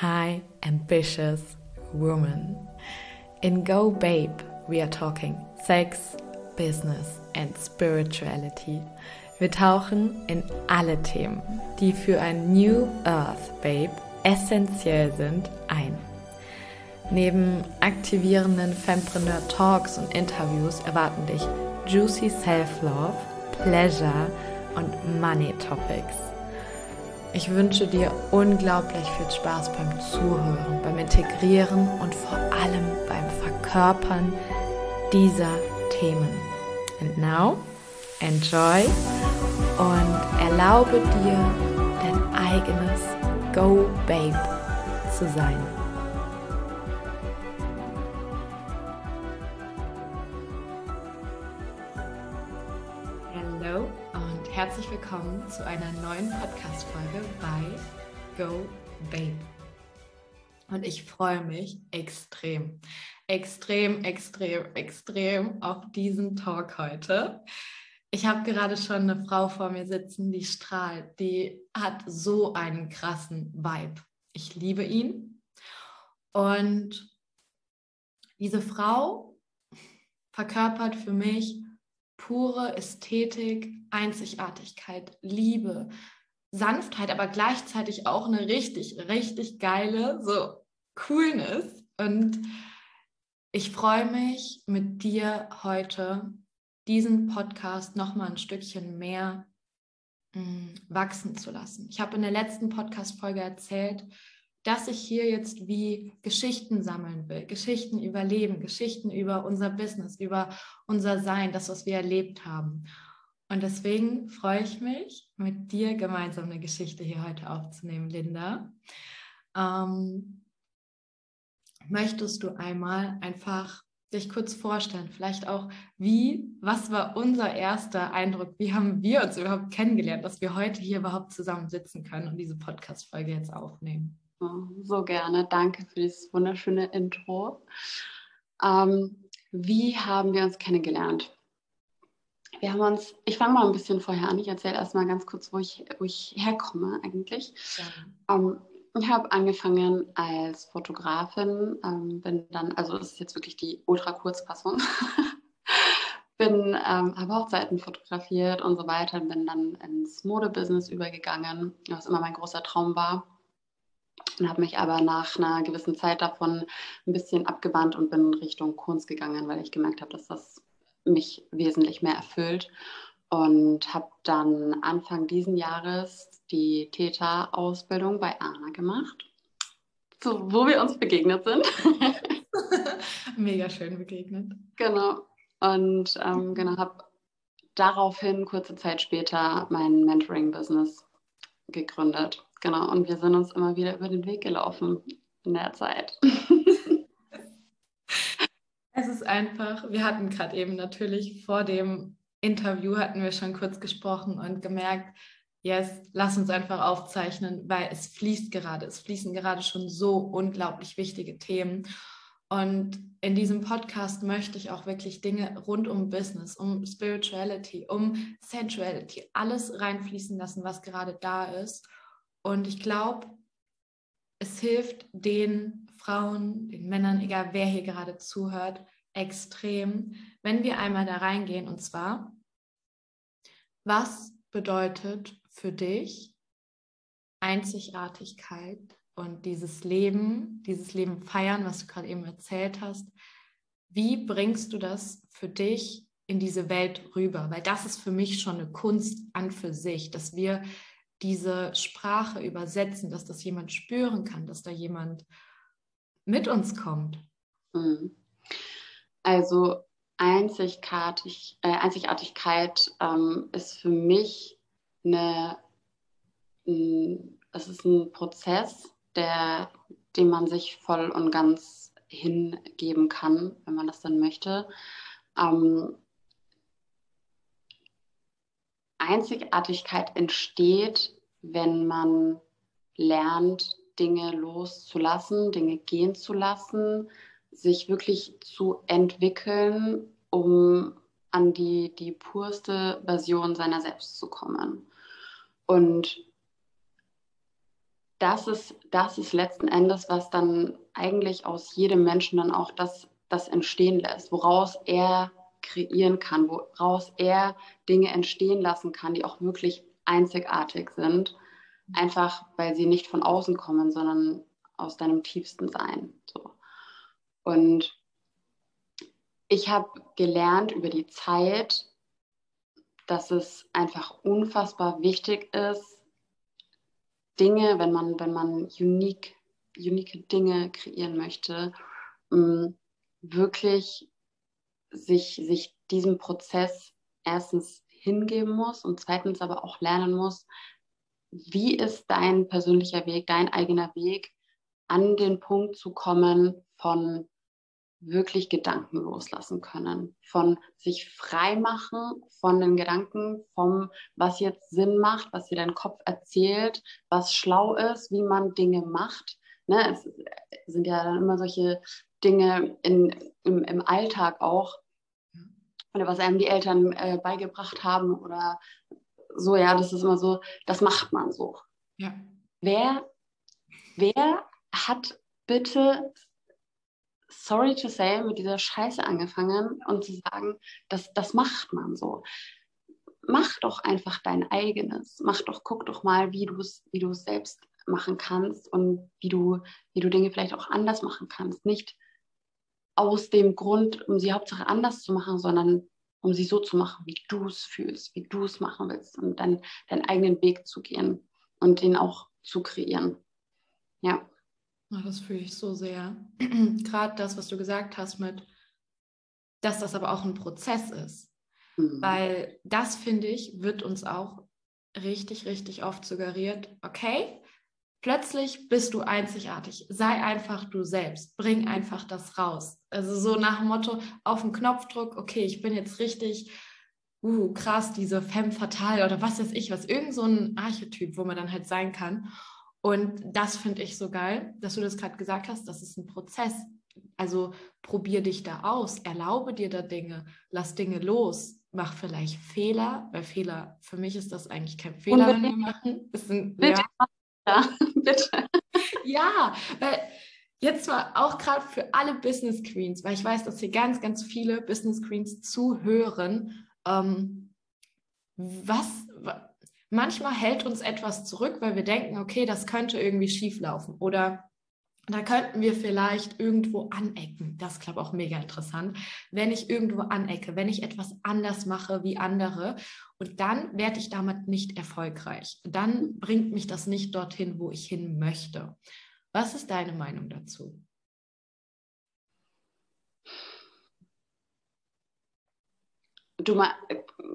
high ambitious woman. In Go Babe, we are talking sex, business and spirituality. Wir tauchen in alle Themen, die für ein New Earth Babe essentiell sind, ein. Neben aktivierenden Fempreneur Talks und Interviews erwarten dich juicy Self-Love, Pleasure und Money Topics. Ich wünsche dir unglaublich viel Spaß beim Zuhören, beim Integrieren und vor allem beim Verkörpern dieser Themen. And now, enjoy und erlaube dir, dein eigenes Go Babe zu sein. Willkommen zu einer neuen Podcast-Folge bei Go Babe. Und ich freue mich extrem, extrem, extrem, extrem auf diesen Talk heute. Ich habe gerade schon eine Frau vor mir sitzen, die strahlt, die hat so einen krassen Vibe. Ich liebe ihn. Und diese Frau verkörpert für mich pure Ästhetik, Einzigartigkeit, Liebe, Sanftheit, aber gleichzeitig auch eine richtig, richtig geile, so Coolness. Und ich freue mich mit dir heute diesen Podcast noch mal ein Stückchen mehr mh, mm, wachsen zu lassen. Ich habe in der letzten Podcast-Folge erzählt, dass ich hier jetzt wie Geschichten sammeln will, Geschichten über Leben, Geschichten über unser Business, über unser Sein, das, was wir erlebt haben. Und deswegen freue ich mich, mit dir gemeinsam eine Geschichte hier heute aufzunehmen, Linda. Ähm, möchtest du einmal einfach dich kurz vorstellen? Vielleicht auch, wie, was war unser erster Eindruck? Wie haben wir uns überhaupt kennengelernt, dass wir heute hier überhaupt zusammen sitzen können und diese Podcast-Folge jetzt aufnehmen? So gerne. Danke für dieses wunderschöne Intro. Ähm, wie haben wir uns kennengelernt? Wir haben uns, ich fange mal ein bisschen vorher an. Ich erzähle erstmal ganz kurz, wo ich, wo ich herkomme eigentlich. Ja. Ähm, ich habe angefangen als Fotografin, ähm, bin dann, also das ist jetzt wirklich die ultra-Kurzfassung, bin, ähm, habe Hochzeiten fotografiert und so weiter, bin dann ins Modebusiness übergegangen, was immer mein großer Traum war. Und habe mich aber nach einer gewissen Zeit davon ein bisschen abgewandt und bin Richtung Kunst gegangen, weil ich gemerkt habe, dass das mich wesentlich mehr erfüllt und habe dann Anfang diesen Jahres die Täter-Ausbildung bei Anna gemacht, so, wo wir uns begegnet sind. Mega schön begegnet. Genau. Und ähm, genau, habe daraufhin kurze Zeit später mein Mentoring-Business gegründet. Genau. Und wir sind uns immer wieder über den Weg gelaufen in der Zeit. es ist einfach, wir hatten gerade eben natürlich vor dem Interview hatten wir schon kurz gesprochen und gemerkt, yes, lass uns einfach aufzeichnen, weil es fließt gerade, es fließen gerade schon so unglaublich wichtige Themen. Und in diesem Podcast möchte ich auch wirklich Dinge rund um Business, um Spirituality, um Sensuality, alles reinfließen lassen, was gerade da ist. Und ich glaube, es hilft den Frauen, den Männern, egal wer hier gerade zuhört, extrem, wenn wir einmal da reingehen. Und zwar, was bedeutet für dich Einzigartigkeit und dieses Leben, dieses Leben feiern, was du gerade eben erzählt hast. Wie bringst du das für dich in diese Welt rüber? Weil das ist für mich schon eine Kunst an für sich, dass wir diese Sprache übersetzen, dass das jemand spüren kann, dass da jemand mit uns kommt. Mhm. Also Einzigartig, äh, Einzigartigkeit ähm, ist für mich eine, es ist ein Prozess, der, dem man sich voll und ganz hingeben kann, wenn man das dann möchte. Ähm, Einzigartigkeit entsteht, wenn man lernt, Dinge loszulassen, Dinge gehen zu lassen, sich wirklich zu entwickeln, um an die, die purste Version seiner selbst zu kommen. Und das ist, das ist letzten Endes, was dann eigentlich aus jedem Menschen dann auch das, das entstehen lässt, woraus er kreieren kann, woraus er Dinge entstehen lassen kann, die auch wirklich einzigartig sind, einfach weil sie nicht von außen kommen, sondern aus deinem tiefsten Sein. So. Und ich habe gelernt über die Zeit, dass es einfach unfassbar wichtig ist, Dinge, wenn man, wenn man unique, unique Dinge kreieren möchte, mm, wirklich sich, sich diesem Prozess erstens hingeben muss und zweitens aber auch lernen muss, wie ist dein persönlicher Weg, dein eigener Weg, an den Punkt zu kommen von wirklich Gedanken loslassen können, von sich frei machen von den Gedanken, vom, was jetzt Sinn macht, was dir dein Kopf erzählt, was schlau ist, wie man Dinge macht. Ne, es sind ja dann immer solche Dinge in, im, im Alltag auch, oder was einem die Eltern äh, beigebracht haben oder so, ja, das ist immer so, das macht man so. Ja. Wer, wer hat bitte sorry to say, mit dieser Scheiße angefangen und zu sagen, das, das macht man so. Mach doch einfach dein eigenes. Mach doch, guck doch mal, wie du es wie selbst machen kannst und wie du, wie du Dinge vielleicht auch anders machen kannst. Nicht aus dem Grund, um sie Hauptsache anders zu machen, sondern um sie so zu machen, wie du es fühlst, wie du es machen willst und dann deinen eigenen Weg zu gehen und den auch zu kreieren. Ja. Oh, das fühle ich so sehr. Gerade das, was du gesagt hast mit, dass das aber auch ein Prozess ist. Mhm. Weil das, finde ich, wird uns auch richtig, richtig oft suggeriert, okay, plötzlich bist du einzigartig. Sei einfach du selbst. Bring einfach das raus. Also so nach dem Motto, auf den Knopfdruck, okay, ich bin jetzt richtig, uh, krass, diese Femme fatale oder was weiß ich, was, irgend so ein Archetyp, wo man dann halt sein kann. Und das finde ich so geil, dass du das gerade gesagt hast, das ist ein Prozess. Also probier dich da aus, erlaube dir da Dinge, lass Dinge los, mach vielleicht Fehler, weil Fehler, für mich ist das eigentlich kein Fehler, wenn wir machen. Sind, bitte, ja. Bitte. ja, weil jetzt mal auch gerade für alle Business Queens, weil ich weiß, dass hier ganz, ganz viele Business Queens zuhören. Ähm, was, manchmal hält uns etwas zurück, weil wir denken, okay, das könnte irgendwie schief laufen oder da könnten wir vielleicht irgendwo anecken. Das ich, auch mega interessant. Wenn ich irgendwo anecke, wenn ich etwas anders mache wie andere und dann werde ich damit nicht erfolgreich. Dann bringt mich das nicht dorthin, wo ich hin möchte. Was ist deine Meinung dazu? Du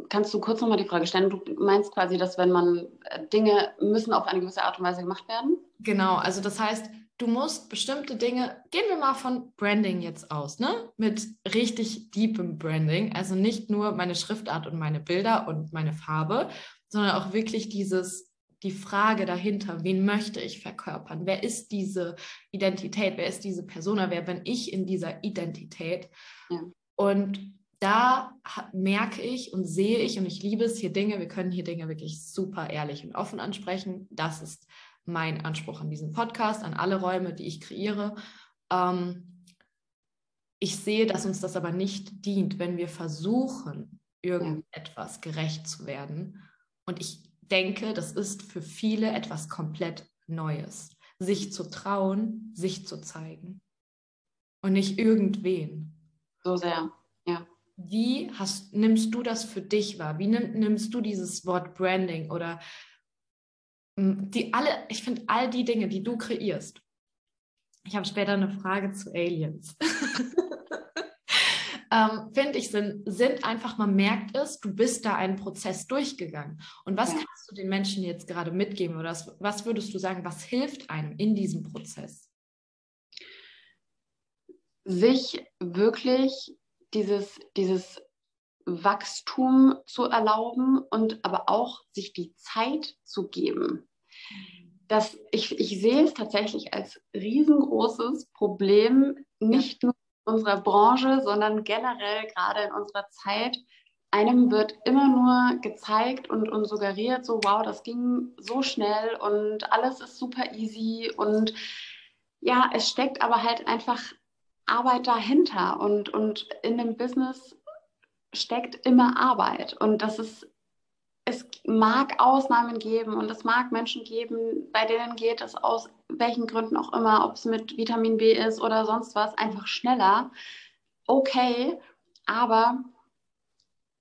kannst du kurz nochmal die Frage stellen? Du meinst quasi, dass wenn man äh, Dinge müssen auf eine gewisse Art und Weise gemacht werden? Genau, also das heißt, du musst bestimmte Dinge, gehen wir mal von Branding jetzt aus, ne? Mit richtig deepem Branding, also nicht nur meine Schriftart und meine Bilder und meine Farbe, sondern auch wirklich dieses die Frage dahinter, wen möchte ich verkörpern? Wer ist diese Identität? Wer ist diese Persona? Wer bin ich in dieser Identität? Ja. Und da merke ich und sehe ich und ich liebe es hier Dinge, wir können hier Dinge wirklich super ehrlich und offen ansprechen. Das ist mein Anspruch an diesem Podcast, an alle Räume, die ich kreiere. Ähm, ich sehe, dass uns das aber nicht dient, wenn wir versuchen, irgendetwas gerecht zu werden. Und ich denke, das ist für viele etwas komplett Neues, sich zu trauen, sich zu zeigen und nicht irgendwen. So sehr, ja. Wie hast, nimmst du das für dich wahr? Wie nimm, nimmst du dieses Wort Branding oder die alle, ich finde all die Dinge, die du kreierst. Ich habe später eine Frage zu Aliens. ähm, finde ich, sind, sind einfach, man merkt es, du bist da einen Prozess durchgegangen. Und was ja. kannst du den Menschen jetzt gerade mitgeben oder was, was würdest du sagen, was hilft einem in diesem Prozess? Sich wirklich dieses, dieses Wachstum zu erlauben und aber auch sich die Zeit zu geben. Das, ich, ich sehe es tatsächlich als riesengroßes Problem, nicht ja. nur in unserer Branche, sondern generell gerade in unserer Zeit, einem wird immer nur gezeigt und, und suggeriert, so wow, das ging so schnell und alles ist super easy und ja, es steckt aber halt einfach Arbeit dahinter und, und in dem Business steckt immer Arbeit und das ist es mag Ausnahmen geben und es mag Menschen geben, bei denen geht es aus welchen Gründen auch immer, ob es mit Vitamin B ist oder sonst was, einfach schneller. Okay, aber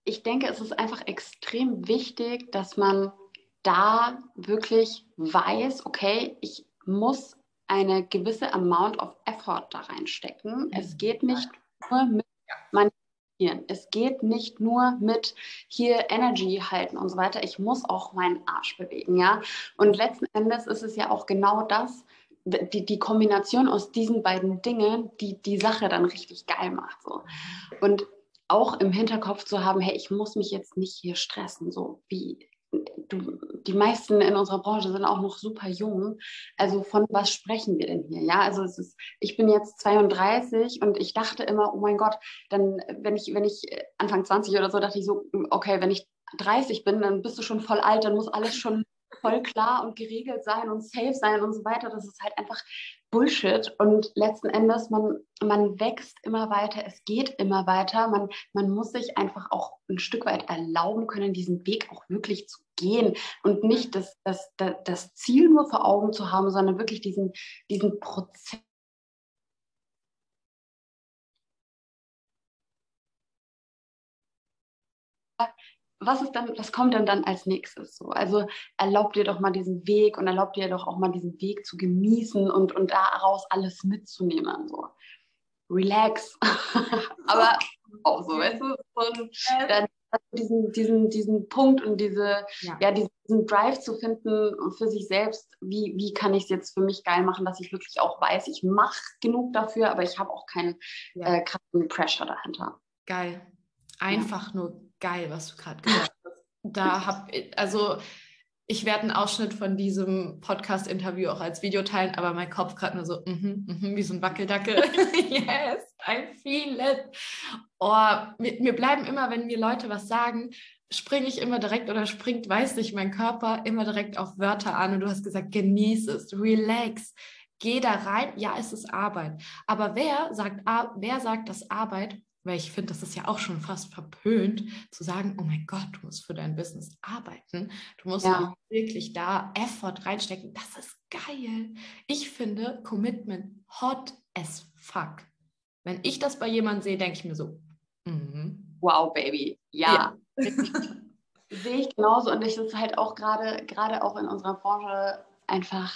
ich denke, es ist einfach extrem wichtig, dass man da wirklich weiß, okay, ich muss eine gewisse Amount of Effort da reinstecken. Mhm. Es geht nicht nur mit manipulieren. Es geht nicht nur mit hier Energy halten und so weiter. Ich muss auch meinen Arsch bewegen, ja. Und letzten Endes ist es ja auch genau das, die, die Kombination aus diesen beiden Dingen, die die Sache dann richtig geil macht. So. Und auch im Hinterkopf zu haben, hey, ich muss mich jetzt nicht hier stressen, so wie du, die meisten in unserer Branche sind auch noch super jung. Also von was sprechen wir denn hier? Ja, also es ist, ich bin jetzt 32 und ich dachte immer, oh mein Gott, dann, wenn ich, wenn ich Anfang 20 oder so, dachte ich so, okay, wenn ich 30 bin, dann bist du schon voll alt, dann muss alles schon voll klar und geregelt sein und safe sein und so weiter. Das ist halt einfach Bullshit. Und letzten Endes, man, man wächst immer weiter, es geht immer weiter. Man, man muss sich einfach auch ein Stück weit erlauben können, diesen Weg auch wirklich zu gehen und nicht das, das, das, das Ziel nur vor Augen zu haben, sondern wirklich diesen, diesen Prozess was ist dann, was kommt denn dann als nächstes so? Also erlaubt dir doch mal diesen Weg und erlaubt dir doch auch mal diesen Weg zu genießen und, und daraus alles mitzunehmen. So. Relax. Aber auch so, weißt du, so dann diesen, diesen, diesen Punkt und diese, ja. ja diesen Drive zu finden für sich selbst, wie, wie kann ich es jetzt für mich geil machen, dass ich wirklich auch weiß, ich mache genug dafür, aber ich habe auch keinen ja. äh, krassen Pressure dahinter. Geil. Einfach ja. nur geil, was du gerade gesagt hast. Da hab also ich werde einen Ausschnitt von diesem Podcast-Interview auch als Video teilen, aber mein Kopf gerade nur so, mm -hmm, wie so ein Wackeldackel. yes, I feel it. Oh, mir, mir bleiben immer, wenn mir Leute was sagen, springe ich immer direkt oder springt, weiß nicht, mein Körper immer direkt auf Wörter an und du hast gesagt, genieße es, relax, geh da rein. Ja, es ist Arbeit. Aber wer sagt, wer sagt, dass Arbeit weil ich finde, das ist ja auch schon fast verpönt, zu sagen, oh mein Gott, du musst für dein Business arbeiten. Du musst ja. wirklich da Effort reinstecken. Das ist geil. Ich finde Commitment hot as fuck. Wenn ich das bei jemandem sehe, denke ich mir so, mm. wow, Baby. Ja. ja. sehe ich genauso. Und ich ist halt auch gerade, gerade auch in unserer Branche einfach,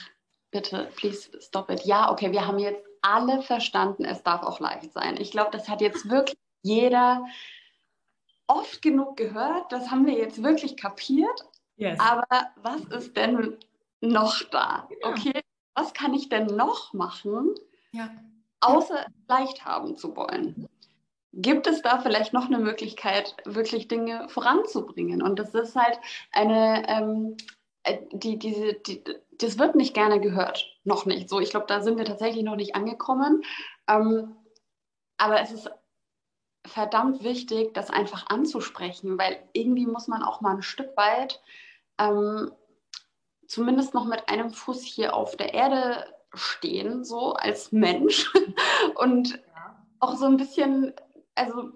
bitte, please stop it. Ja, okay, wir haben jetzt alle verstanden, es darf auch leicht sein. Ich glaube, das hat jetzt wirklich jeder oft genug gehört. Das haben wir jetzt wirklich kapiert. Yes. Aber was ist denn noch da? Ja. Okay, was kann ich denn noch machen, ja. außer leicht haben zu wollen? Gibt es da vielleicht noch eine Möglichkeit, wirklich Dinge voranzubringen? Und das ist halt eine, ähm, äh, die, diese, die, das wird nicht gerne gehört. Noch nicht. So, ich glaube, da sind wir tatsächlich noch nicht angekommen. Ähm, aber es ist verdammt wichtig, das einfach anzusprechen, weil irgendwie muss man auch mal ein Stück weit ähm, zumindest noch mit einem Fuß hier auf der Erde stehen, so als Mensch und ja. auch so ein bisschen, also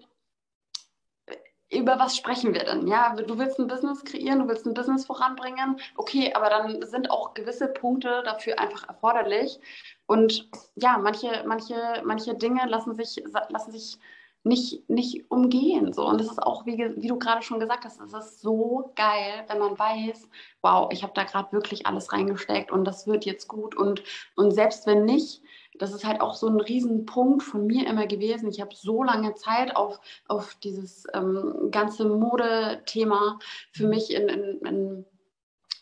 über was sprechen wir denn? Ja, du willst ein Business kreieren, du willst ein Business voranbringen. Okay, aber dann sind auch gewisse Punkte dafür einfach erforderlich. Und ja, manche, manche, manche Dinge lassen sich, lassen sich nicht, nicht umgehen. So. Und es ist auch, wie, wie du gerade schon gesagt hast, es ist so geil, wenn man weiß, wow, ich habe da gerade wirklich alles reingesteckt und das wird jetzt gut. Und, und selbst wenn nicht, das ist halt auch so ein Riesenpunkt von mir immer gewesen. Ich habe so lange Zeit auf, auf dieses ähm, ganze Modethema für mich in, in, in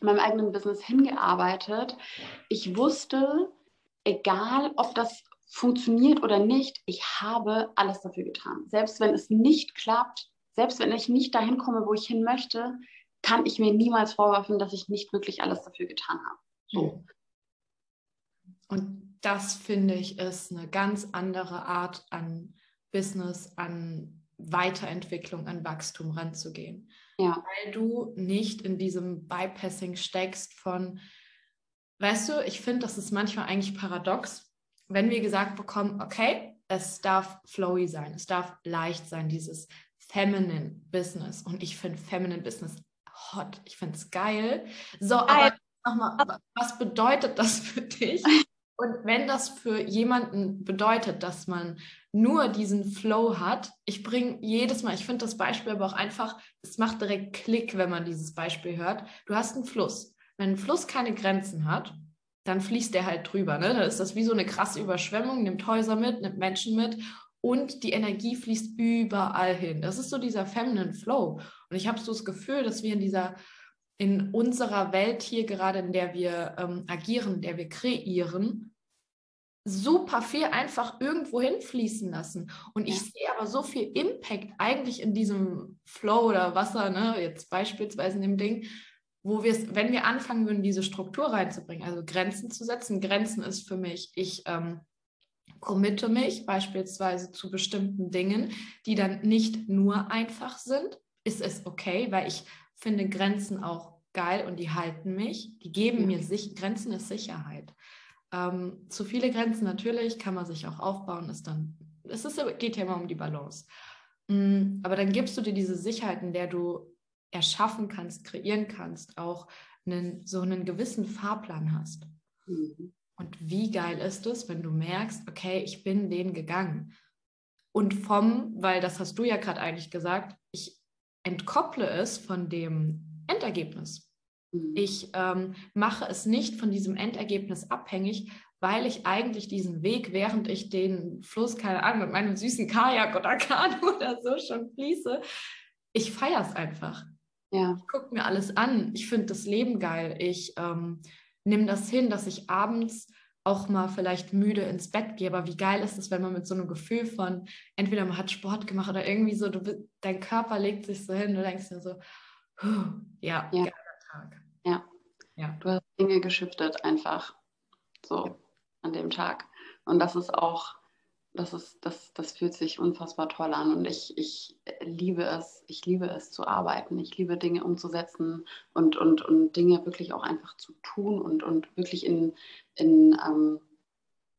meinem eigenen Business hingearbeitet. Ich wusste, egal ob das funktioniert oder nicht, ich habe alles dafür getan. Selbst wenn es nicht klappt, selbst wenn ich nicht dahin komme, wo ich hin möchte, kann ich mir niemals vorwerfen, dass ich nicht wirklich alles dafür getan habe. So. Und das finde ich ist eine ganz andere Art an Business, an Weiterentwicklung, an Wachstum ranzugehen. Ja. Weil du nicht in diesem Bypassing steckst von, weißt du, ich finde, das ist manchmal eigentlich paradox, wenn wir gesagt bekommen, okay, es darf flowy sein, es darf leicht sein, dieses Feminine Business. Und ich finde Feminine Business hot. Ich finde es geil. So, aber nochmal, was bedeutet das für dich? Und wenn das für jemanden bedeutet, dass man nur diesen Flow hat, ich bringe jedes Mal, ich finde das Beispiel aber auch einfach, es macht direkt Klick, wenn man dieses Beispiel hört. Du hast einen Fluss. Wenn ein Fluss keine Grenzen hat, dann fließt der halt drüber. Ne? Dann ist das wie so eine krasse Überschwemmung, nimmt Häuser mit, nimmt Menschen mit und die Energie fließt überall hin. Das ist so dieser Feminine Flow. Und ich habe so das Gefühl, dass wir in dieser in unserer Welt hier gerade, in der wir ähm, agieren, in der wir kreieren, super viel einfach irgendwo hinfließen lassen. Und ich sehe aber so viel Impact eigentlich in diesem Flow oder Wasser, ne, jetzt beispielsweise in dem Ding, wo wir es, wenn wir anfangen würden, diese Struktur reinzubringen, also Grenzen zu setzen. Grenzen ist für mich, ich ähm, committe mich beispielsweise zu bestimmten Dingen, die dann nicht nur einfach sind. Ist es okay, weil ich finde Grenzen auch geil und die halten mich. Die geben mir sich, Grenzen ist Sicherheit. Ähm, zu viele Grenzen natürlich kann man sich auch aufbauen, ist dann, es ist, geht ja immer um die Balance. Mm, aber dann gibst du dir diese Sicherheit, in der du erschaffen kannst, kreieren kannst, auch einen, so einen gewissen Fahrplan hast. Mhm. Und wie geil ist es, wenn du merkst, okay, ich bin den gegangen. Und vom, weil das hast du ja gerade eigentlich gesagt, ich entkopple es von dem Endergebnis. Mhm. Ich ähm, mache es nicht von diesem Endergebnis abhängig, weil ich eigentlich diesen Weg, während ich den Fluss, keine Ahnung, mit meinem süßen Kajak oder Kanu oder so schon fließe, ich feiere es einfach. Ja. Ich gucke mir alles an. Ich finde das Leben geil. Ich ähm, nehme das hin, dass ich abends auch mal vielleicht müde ins Bett gehe. Aber wie geil ist es, wenn man mit so einem Gefühl von, entweder man hat Sport gemacht oder irgendwie so, du, dein Körper legt sich so hin, du denkst dir so, ja, ja. Tag. Ja. ja. Du hast Dinge geschiftet einfach so ja. an dem Tag. Und das ist auch das, ist, das, das fühlt sich unfassbar toll an und ich, ich liebe es, ich liebe es zu arbeiten. Ich liebe Dinge umzusetzen und, und, und Dinge wirklich auch einfach zu tun und, und wirklich in, in, ähm,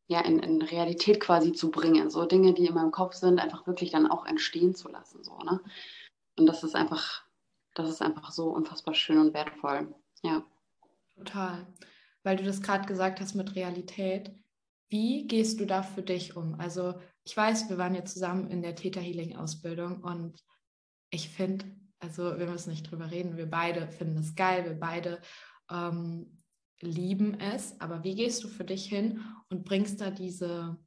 ja, in, in Realität quasi zu bringen. So Dinge, die in meinem Kopf sind, einfach wirklich dann auch entstehen zu lassen. So, ne? Und das ist einfach, das ist einfach so unfassbar schön und wertvoll. Ja. Total. Weil du das gerade gesagt hast mit Realität wie gehst du da für dich um? Also ich weiß, wir waren ja zusammen in der Theta Healing Ausbildung und ich finde, also wir müssen nicht drüber reden, wir beide finden es geil, wir beide ähm, lieben es, aber wie gehst du für dich hin und bringst da diese,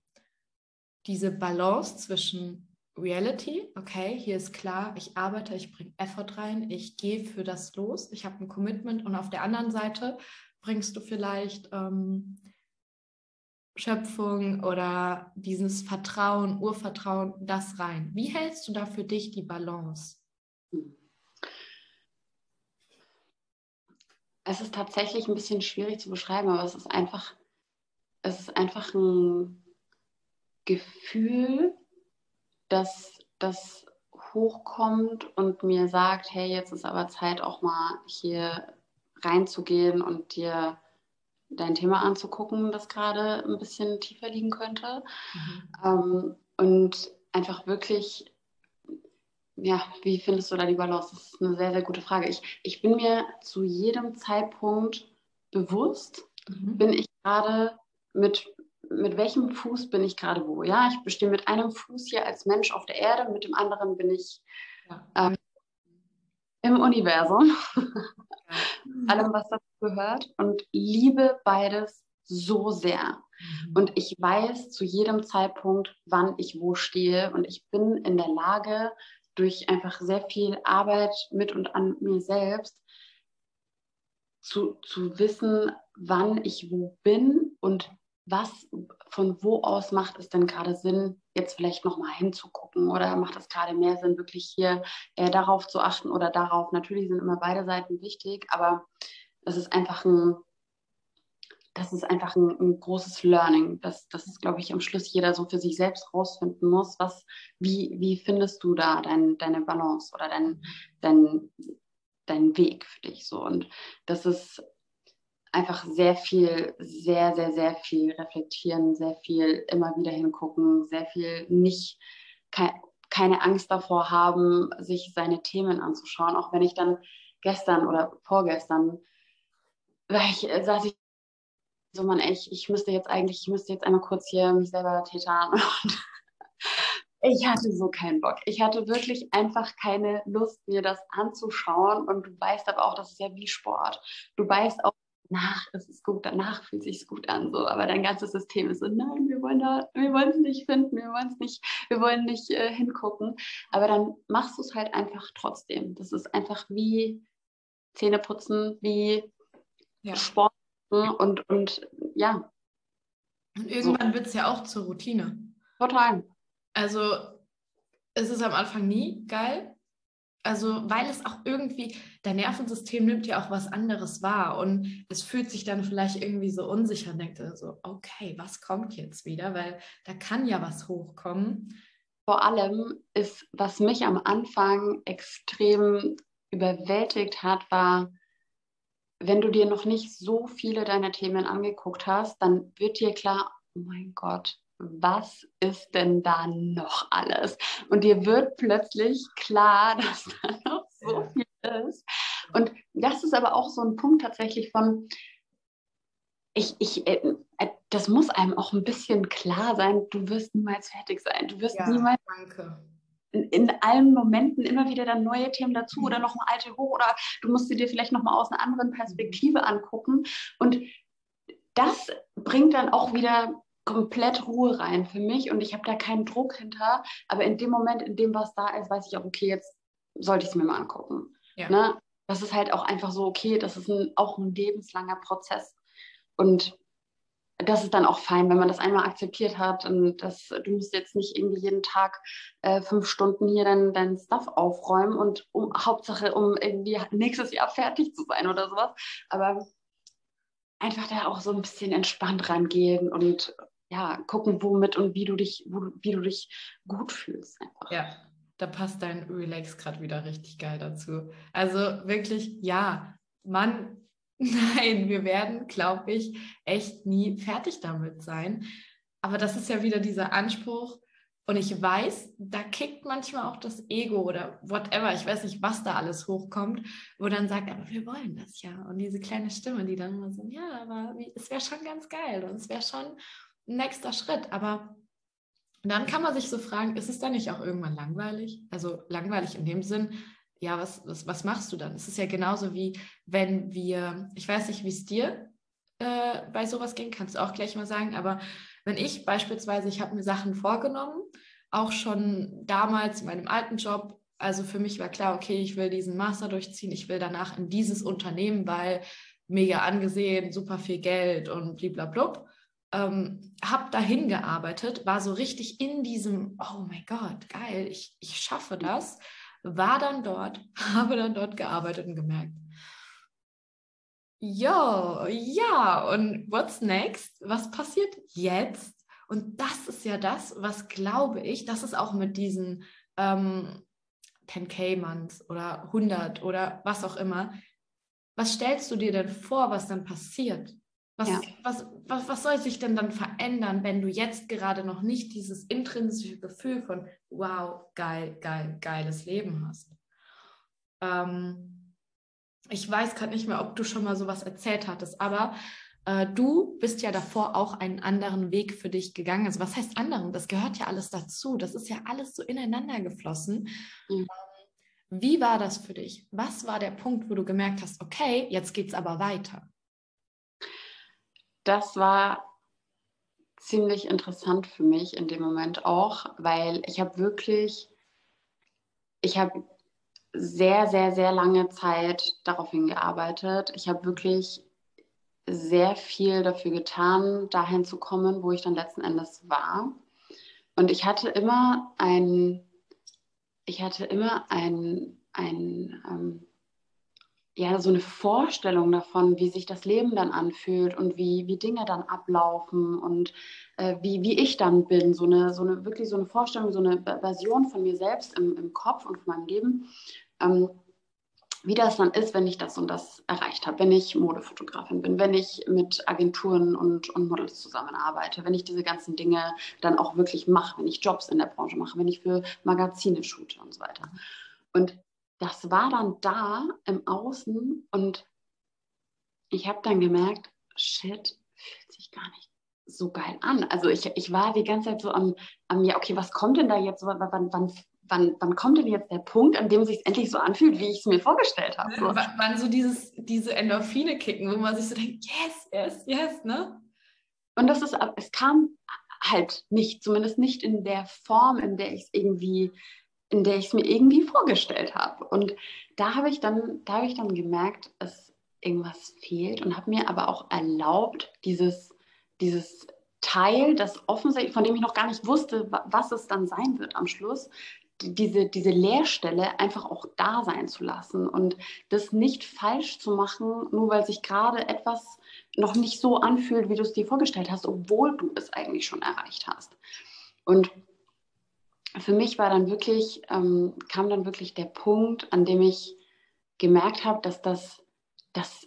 diese Balance zwischen Reality, okay, hier ist klar, ich arbeite, ich bringe Effort rein, ich gehe für das los, ich habe ein Commitment und auf der anderen Seite bringst du vielleicht ähm, Schöpfung oder dieses Vertrauen, Urvertrauen, das rein. Wie hältst du da für dich die Balance? Es ist tatsächlich ein bisschen schwierig zu beschreiben, aber es ist einfach, es ist einfach ein Gefühl, dass das hochkommt und mir sagt, hey, jetzt ist aber Zeit auch mal hier reinzugehen und dir dein Thema anzugucken, das gerade ein bisschen tiefer liegen könnte. Mhm. Ähm, und einfach wirklich, ja, wie findest du da die Balance? Das ist eine sehr, sehr gute Frage. Ich, ich bin mir zu jedem Zeitpunkt bewusst, mhm. bin ich gerade mit, mit welchem Fuß bin ich gerade wo? Ja, ich bestehe mit einem Fuß hier als Mensch auf der Erde, mit dem anderen bin ich ja. ähm, im Universum. Allem, was dazu gehört. Und liebe beides so sehr. Mhm. Und ich weiß zu jedem Zeitpunkt, wann ich wo stehe. Und ich bin in der Lage, durch einfach sehr viel Arbeit mit und an mir selbst, zu, zu wissen, wann ich wo bin und was von wo aus macht es denn gerade Sinn, jetzt vielleicht nochmal hinzugucken oder macht es gerade mehr Sinn, wirklich hier eher darauf zu achten oder darauf. Natürlich sind immer beide Seiten wichtig, aber das ist einfach ein, das ist einfach ein, ein großes Learning. Das, das ist, glaube ich, am Schluss jeder so für sich selbst rausfinden muss. Was, wie, wie findest du da dein, deine Balance oder dein, dein, dein Weg für dich so? Und das ist einfach sehr viel, sehr, sehr, sehr viel reflektieren, sehr viel immer wieder hingucken, sehr viel nicht, kein, keine Angst davor haben, sich seine Themen anzuschauen. Auch wenn ich dann gestern oder vorgestern, ich, saß ich so, man, ich, ich müsste jetzt eigentlich, ich müsste jetzt einmal kurz hier mich selber tätern. ich hatte so keinen Bock. Ich hatte wirklich einfach keine Lust, mir das anzuschauen. Und du weißt aber auch, das ist ja wie Sport. Du weißt auch, nach ist es gut, danach fühlt sich gut an, so. Aber dein ganzes System ist so, nein, wir wollen da, wir wollen es nicht finden, wir wollen es nicht, wir wollen nicht äh, hingucken. Aber dann machst du es halt einfach trotzdem. Das ist einfach wie Zähneputzen, wie ja. Sport und, und ja. Und irgendwann so. wird es ja auch zur Routine. Total. Also es ist am Anfang nie geil, also, weil es auch irgendwie, dein Nervensystem nimmt ja auch was anderes wahr und es fühlt sich dann vielleicht irgendwie so unsicher und denkt so, okay, was kommt jetzt wieder? Weil da kann ja was hochkommen. Vor allem ist, was mich am Anfang extrem überwältigt hat, war, wenn du dir noch nicht so viele deiner Themen angeguckt hast, dann wird dir klar, oh mein Gott, was ist denn da noch alles? Und dir wird plötzlich klar, dass da noch so viel ist. Und das ist aber auch so ein Punkt tatsächlich von, ich, ich, äh, äh, das muss einem auch ein bisschen klar sein, du wirst niemals fertig sein. Du wirst ja, niemals danke. In, in, allen Momenten immer wieder dann neue Themen dazu mhm. oder noch ein alte hoch oder du musst sie dir vielleicht nochmal aus einer anderen Perspektive angucken. Und das bringt dann auch wieder komplett Ruhe rein für mich und ich habe da keinen Druck hinter. Aber in dem Moment, in dem was da ist, weiß ich auch, okay, jetzt sollte ich es mir mal angucken. Ja. Ne? Das ist halt auch einfach so, okay, das ist ein, auch ein lebenslanger Prozess. Und das ist dann auch fein, wenn man das einmal akzeptiert hat und das, du musst jetzt nicht irgendwie jeden Tag äh, fünf Stunden hier dein, dein Stuff aufräumen und um Hauptsache, um irgendwie nächstes Jahr fertig zu sein oder sowas. Aber einfach da auch so ein bisschen entspannt rangehen und ja, gucken, womit und wie du dich, wo, wie du dich gut fühlst. Einfach. Ja, da passt dein Relax gerade wieder richtig geil dazu. Also wirklich, ja, Mann, nein, wir werden, glaube ich, echt nie fertig damit sein. Aber das ist ja wieder dieser Anspruch. Und ich weiß, da kickt manchmal auch das Ego oder whatever, ich weiß nicht, was da alles hochkommt, wo dann sagt, aber wir wollen das ja. Und diese kleine Stimme, die dann immer so, ja, aber es wäre schon ganz geil und es wäre schon nächster Schritt. Aber dann kann man sich so fragen, ist es dann nicht auch irgendwann langweilig? Also langweilig in dem Sinn, ja, was, was, was machst du dann? Es ist ja genauso wie, wenn wir, ich weiß nicht, wie es dir äh, bei sowas ging, kannst du auch gleich mal sagen, aber wenn ich beispielsweise, ich habe mir Sachen vorgenommen, auch schon damals in meinem alten Job, also für mich war klar, okay, ich will diesen Master durchziehen, ich will danach in dieses Unternehmen, weil mega angesehen, super viel Geld und blablabla ähm, habe dahin gearbeitet, war so richtig in diesem, oh mein Gott, geil, ich, ich schaffe das, war dann dort, habe dann dort gearbeitet und gemerkt, jo, ja, und what's next? Was passiert jetzt? Und das ist ja das, was glaube ich, das ist auch mit diesen ähm, 10k-Months oder 100 oder was auch immer. Was stellst du dir denn vor, was dann passiert? Was, ja. was, was, was soll sich denn dann verändern, wenn du jetzt gerade noch nicht dieses intrinsische Gefühl von, wow, geil, geil, geiles Leben hast? Ähm, ich weiß gerade nicht mehr, ob du schon mal sowas erzählt hattest, aber äh, du bist ja davor auch einen anderen Weg für dich gegangen. Also was heißt anderen? Das gehört ja alles dazu. Das ist ja alles so ineinander geflossen. Mhm. Wie war das für dich? Was war der Punkt, wo du gemerkt hast, okay, jetzt geht es aber weiter? Das war ziemlich interessant für mich in dem Moment auch, weil ich habe wirklich, ich habe sehr, sehr, sehr lange Zeit darauf hingearbeitet. Ich habe wirklich sehr viel dafür getan, dahin zu kommen, wo ich dann letzten Endes war. Und ich hatte immer ein, ich hatte immer ein, ein, ähm, ja, so eine Vorstellung davon, wie sich das Leben dann anfühlt und wie, wie Dinge dann ablaufen und äh, wie, wie ich dann bin. So eine, so eine, wirklich so eine Vorstellung, so eine Version von mir selbst im, im Kopf und von meinem Leben. Ähm, wie das dann ist, wenn ich das und das erreicht habe, wenn ich Modefotografin bin, wenn ich mit Agenturen und, und Models zusammenarbeite, wenn ich diese ganzen Dinge dann auch wirklich mache, wenn ich Jobs in der Branche mache, wenn ich für Magazine shoote und so weiter. Und das war dann da im Außen und ich habe dann gemerkt, shit, fühlt sich gar nicht so geil an. Also ich, ich war die ganze Zeit so am, am ja, okay, was kommt denn da jetzt? Wann, wann, wann, wann kommt denn jetzt der Punkt, an dem es sich endlich so anfühlt, wie ich es mir vorgestellt habe? So. Wann so dieses, diese Endorphine kicken, wo man sich so denkt, yes, yes, yes, ne? Und das ist, es kam halt nicht, zumindest nicht in der Form, in der ich es irgendwie in der ich es mir irgendwie vorgestellt habe. Und da habe ich dann, da habe ich dann gemerkt, dass irgendwas fehlt und habe mir aber auch erlaubt, dieses, dieses Teil, das offensichtlich, von dem ich noch gar nicht wusste, was es dann sein wird am Schluss, diese, diese Leerstelle einfach auch da sein zu lassen und das nicht falsch zu machen, nur weil sich gerade etwas noch nicht so anfühlt, wie du es dir vorgestellt hast, obwohl du es eigentlich schon erreicht hast. Und für mich war dann wirklich, ähm, kam dann wirklich der Punkt, an dem ich gemerkt habe, dass das, dass,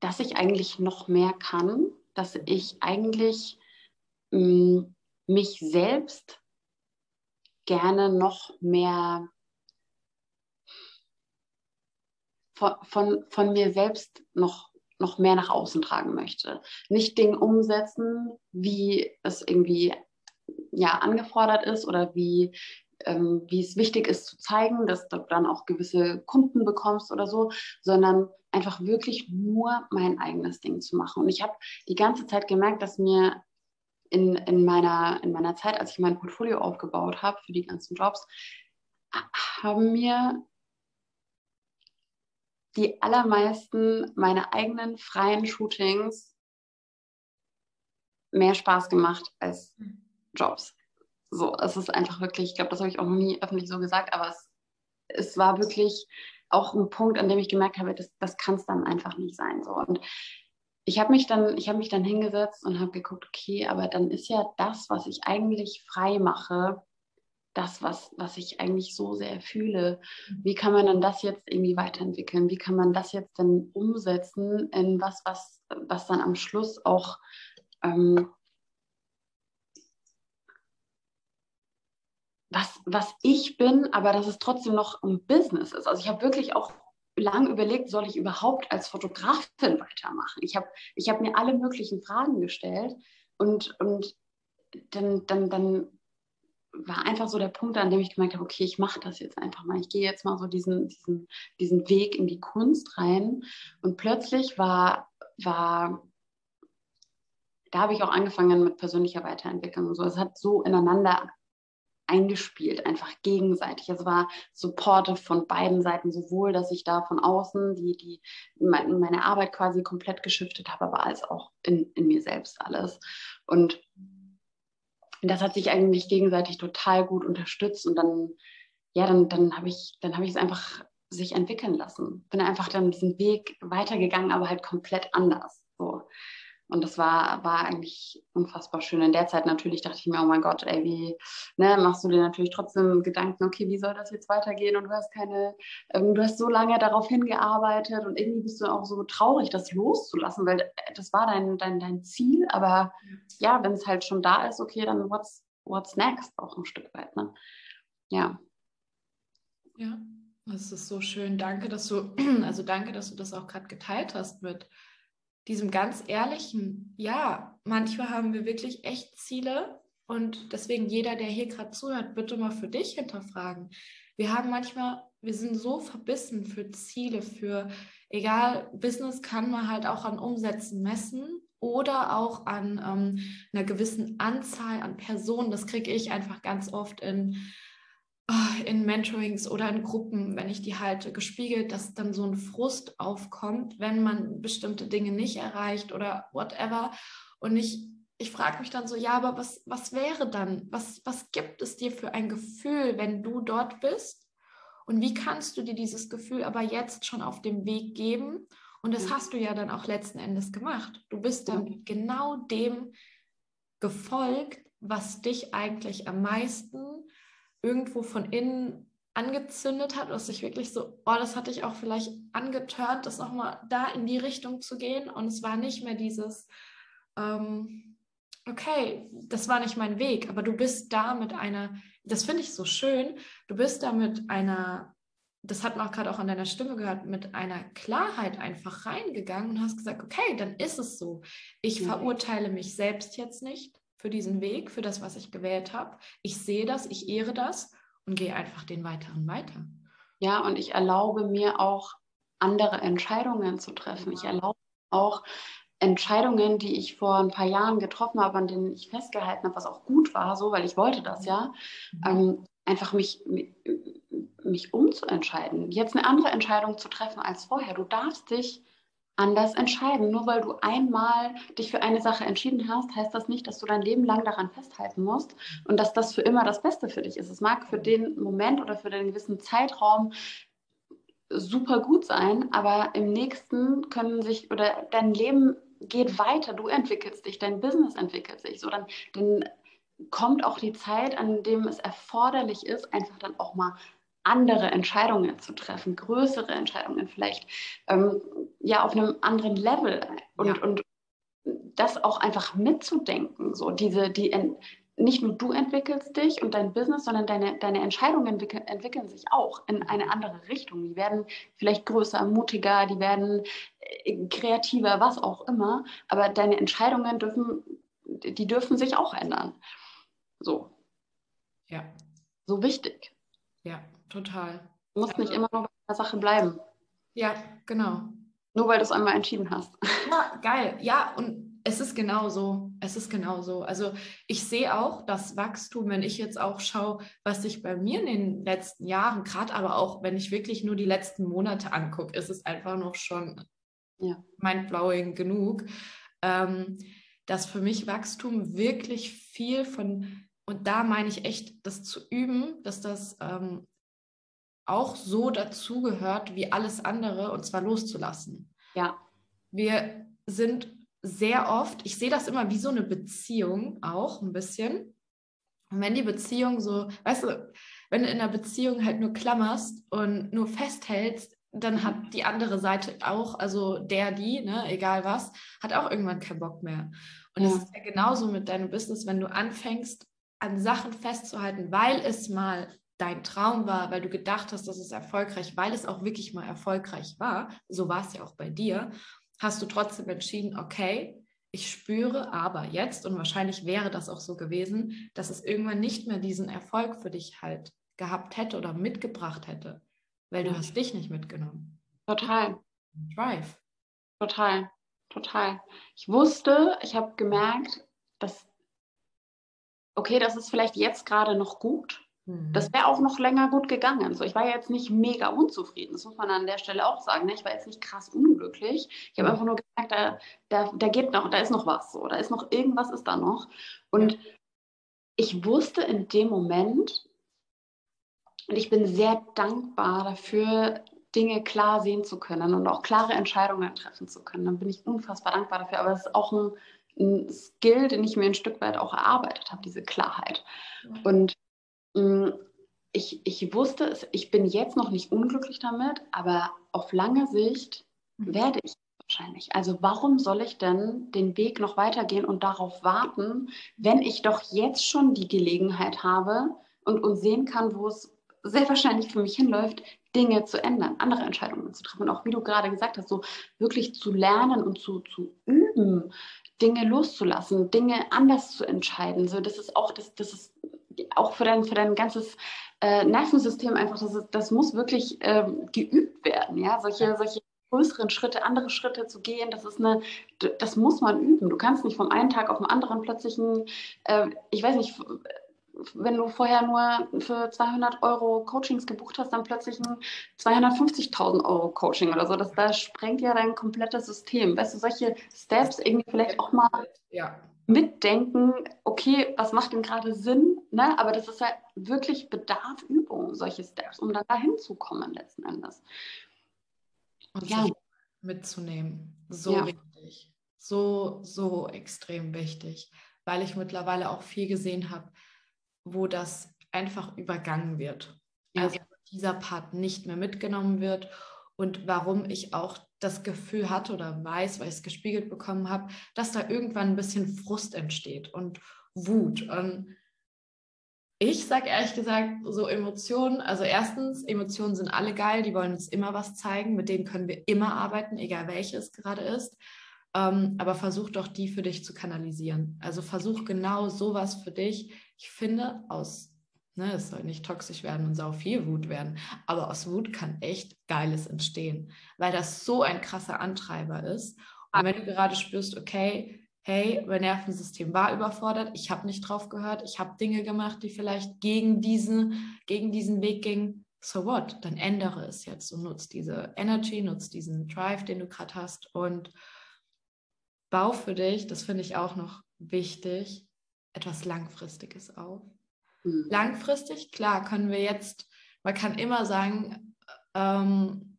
dass ich eigentlich noch mehr kann, dass ich eigentlich mh, mm, mich selbst gerne noch mehr von, von, von mir selbst noch, noch mehr nach außen tragen möchte. Nicht Dinge umsetzen, wie es irgendwie ja, angefordert ist oder wie, ähm, wie es wichtig ist zu zeigen, dass du dann auch gewisse Kunden bekommst oder so, sondern einfach wirklich nur mein eigenes Ding zu machen. Und ich habe die ganze Zeit gemerkt, dass mir in, in, meiner, in meiner Zeit, als ich mein Portfolio aufgebaut habe für die ganzen Jobs, haben mir die allermeisten meiner eigenen freien Shootings mehr Spaß gemacht als mhm. Jobs. So, es ist einfach wirklich, ich glaube, das habe ich auch noch nie öffentlich so gesagt, aber es, es war wirklich auch ein Punkt, an dem ich gemerkt habe, das, das kann es dann einfach nicht sein. So. Und ich habe mich dann, ich habe mich dann hingesetzt und habe geguckt, okay, aber dann ist ja das, was ich eigentlich frei mache, das, was, was ich eigentlich so sehr fühle. Wie kann man dann das jetzt irgendwie weiterentwickeln? Wie kann man das jetzt dann umsetzen in was, was, was dann am Schluss auch ähm, was, was ich bin, aber dass es trotzdem noch ein Business ist. Also ich habe wirklich auch lang überlegt, soll ich überhaupt als Fotografin weitermachen? Ich habe ich hab mir alle möglichen Fragen gestellt und, und dann, dann, dann war einfach so der Punkt, an dem ich gemerkt habe, okay, ich mache das jetzt einfach mal. Ich gehe jetzt mal so diesen, diesen, diesen Weg in die Kunst rein. Und plötzlich war, war da habe ich auch angefangen mit persönlicher Weiterentwicklung und so. Es hat so ineinander eingespielt, einfach gegenseitig. Es war supportive von beiden Seiten, sowohl, dass ich da von außen die, die meine Arbeit quasi komplett geschiftet habe, aber als auch in, in mir selbst alles. Und das hat sich eigentlich gegenseitig total gut unterstützt und dann, ja, dann, dann habe ich, dann habe ich es einfach sich entwickeln lassen. Bin einfach dann diesen Weg weitergegangen, aber halt komplett anders. So. Und das war, war eigentlich unfassbar schön. In der Zeit natürlich dachte ich mir, oh mein Gott, ey, wie ne, machst du dir natürlich trotzdem Gedanken, okay, wie soll das jetzt weitergehen? Und du hast keine, ähm, du hast so lange darauf hingearbeitet und irgendwie bist du auch so traurig, das loszulassen, weil äh, das war dein, dein, dein Ziel. Aber ja, wenn es halt schon da ist, okay, dann what's, what's next auch ein Stück weit. Ne? Ja. Ja, das ist so schön. Danke, dass du, also danke, dass du das auch gerade geteilt hast mit diesem ganz ehrlichen, ja, manchmal haben wir wirklich echt Ziele und deswegen jeder, der hier gerade zuhört, bitte mal für dich hinterfragen. Wir haben manchmal, wir sind so verbissen für Ziele, für egal, Business kann man halt auch an Umsätzen messen oder auch an ähm, einer gewissen Anzahl an Personen. Das kriege ich einfach ganz oft in in Mentorings oder in Gruppen, wenn ich die halte, gespiegelt, dass dann so ein Frust aufkommt, wenn man bestimmte Dinge nicht erreicht oder whatever. Und ich, ich frage mich dann so, ja, aber was, was wäre dann? Was, was gibt es dir für ein Gefühl, wenn du dort bist Und wie kannst du dir dieses Gefühl aber jetzt schon auf dem Weg geben? Und das hast du ja dann auch letzten Endes gemacht. Du bist dann genau dem gefolgt, was dich eigentlich am meisten irgendwo von innen angezündet hat, was sich wirklich so, oh, das hatte ich auch vielleicht angetörnt, das nochmal da in die Richtung zu gehen. Und es war nicht mehr dieses, ähm, okay, das war nicht mein Weg, aber du bist da mit einer, das finde ich so schön, du bist da mit einer, das hat man auch gerade auch an deiner Stimme gehört, mit einer Klarheit einfach reingegangen und hast gesagt, okay, dann ist es so. Ich Ja. verurteile mich selbst jetzt nicht für diesen Weg, für das, was ich gewählt habe. Ich sehe das, ich ehre das und gehe einfach den weiteren weiter. Ja, und ich erlaube mir auch andere Entscheidungen zu treffen. Ich erlaube auch Entscheidungen, die ich vor ein paar Jahren getroffen habe, an denen ich festgehalten habe, was auch gut war, so, weil ich wollte das ja, ähm, einfach mich, mich, mich umzuentscheiden, jetzt eine andere Entscheidung zu treffen als vorher. Du darfst dich anders entscheiden. Nur weil du einmal dich für eine Sache entschieden hast, heißt das nicht, dass du dein Leben lang daran festhalten musst und dass das für immer das Beste für dich ist. Es mag für den Moment oder für den gewissen Zeitraum super gut sein, aber im nächsten können sich oder dein Leben geht weiter, du entwickelst dich, dein Business entwickelt sich. So, dann, dann kommt auch die Zeit, an dem es erforderlich ist, einfach dann auch mal andere Entscheidungen zu treffen, größere Entscheidungen vielleicht, ähm, ja, auf einem anderen Level und, Ja. und das auch einfach mitzudenken, so diese, die, nicht nur du entwickelst dich und dein Business, sondern deine, deine Entscheidungen entwickeln, entwickeln sich auch in eine andere Richtung. Die werden vielleicht größer, mutiger, die werden äh, kreativer, was auch immer, aber deine Entscheidungen dürfen, die dürfen sich auch ändern. So, Ja, so wichtig. Ja, total. Du musst nicht Also- immer nur bei der Sache bleiben, Ja, genau. nur weil du es einmal entschieden hast. Ja, geil. Ja, und es ist genauso. Es ist genauso. Also ich sehe auch das Wachstum, wenn ich jetzt auch schaue, was sich bei mir in den letzten Jahren, gerade aber auch, wenn ich wirklich nur die letzten Monate angucke, ist es einfach noch schon Ja. mindblowing genug, ähm, dass für mich Wachstum wirklich viel von, und da meine ich echt, das zu üben, dass das ähm, auch so dazugehört wie alles andere, und zwar loszulassen. Ja, Wir sind sehr oft, ich sehe das immer wie so eine Beziehung auch ein bisschen. Und wenn die Beziehung so, weißt du, wenn du in einer Beziehung halt nur klammerst und nur festhältst, dann hat die andere Seite auch, also der, die, ne, egal was, hat auch irgendwann keinen Bock mehr. Und es Ja. ist ja genauso mit deinem Business, wenn du anfängst, an Sachen festzuhalten, weil es mal dein Traum war, weil du gedacht hast, das ist erfolgreich, weil es auch wirklich mal erfolgreich war, so war es ja auch bei dir, hast du trotzdem entschieden, okay, ich spüre aber jetzt, und wahrscheinlich wäre das auch so gewesen, dass es irgendwann nicht mehr diesen Erfolg für dich halt gehabt hätte oder mitgebracht hätte, weil du hast dich nicht mitgenommen. total. Drive. Total, total. Ich wusste, ich habe gemerkt, dass, okay, das ist vielleicht jetzt gerade noch gut. Mhm. Das wäre auch noch länger gut gegangen. So, ich war jetzt nicht mega unzufrieden, das muss man an der Stelle auch sagen. Ne? Ich war jetzt nicht krass unglücklich. Ich habe Ja. einfach nur gemerkt, da, da, da geht noch, da ist noch was. So, da ist noch irgendwas ist da noch. Und ich wusste in dem Moment, und ich bin sehr dankbar dafür, Dinge klar sehen zu können und auch klare Entscheidungen treffen zu können. Dann bin ich unfassbar dankbar dafür. Aber es ist auch ein, ein Skill, den ich mir ein Stück weit auch erarbeitet habe, diese Klarheit. Und mh, ich, ich wusste es, ich bin jetzt noch nicht unglücklich damit, aber auf lange Sicht Mhm. werde ich wahrscheinlich. Also warum soll ich denn den Weg noch weitergehen und darauf warten, wenn ich doch jetzt schon die Gelegenheit habe und, und sehen kann, wo es sehr wahrscheinlich für mich hinläuft, Dinge zu ändern, andere Entscheidungen zu treffen. Und auch wie du gerade gesagt hast, so wirklich zu lernen und zu, zu üben, Dinge loszulassen, Dinge anders zu entscheiden. So, das ist auch, das, das ist auch für dein, für dein ganzes äh, Nervensystem einfach, das, ist, das muss wirklich ähm, geübt werden. Ja? Solche, solche größeren Schritte, andere Schritte zu gehen, das ist eine, das muss man üben. Du kannst nicht vom einen Tag auf den anderen plötzlich ein, äh, ich weiß nicht, wenn du vorher nur für 200 Euro Coachings gebucht hast, dann plötzlich ein 250.000 Euro Coaching oder so. Das, das sprengt ja dein komplettes System. Weißt du, solche Steps irgendwie vielleicht auch mal Ja. mitdenken, okay, was macht denn gerade Sinn ne, aber das ist halt wirklich Bedarf Übung, solche Steps, um dann dahin zu kommen letzten Endes. Und ja. mitzunehmen. So ja. wichtig. So, so extrem wichtig. Weil ich mittlerweile auch viel gesehen habe, wo das einfach übergangen wird. Ja. Also dieser Part nicht mehr mitgenommen wird und warum ich auch das Gefühl hatte oder weiß, weil ich es gespiegelt bekommen habe, dass da irgendwann ein bisschen Frust entsteht und Wut. Und ich sage ehrlich gesagt, so Emotionen, also erstens, Emotionen sind alle geil, die wollen uns immer was zeigen, mit denen können wir immer arbeiten, egal welche es gerade ist. Ähm, aber versuch doch die für dich zu kanalisieren. Also versuch genau sowas für dich. Ich finde, aus, ne, es soll nicht toxisch werden und sau viel Wut werden, aber aus Wut kann echt Geiles entstehen, weil das so ein krasser Antreiber ist. Und wenn du gerade spürst, okay, hey, mein Nervensystem war überfordert, ich habe nicht drauf gehört, ich habe Dinge gemacht, die vielleicht gegen diesen, gegen diesen Weg gingen. So what? Dann ändere es jetzt und nutze diese Energy, nutze diesen Drive, den du gerade hast und bau für dich, das finde ich auch noch wichtig, etwas Langfristiges auf. Mhm. Langfristig, klar, können wir jetzt, man kann immer sagen, ähm,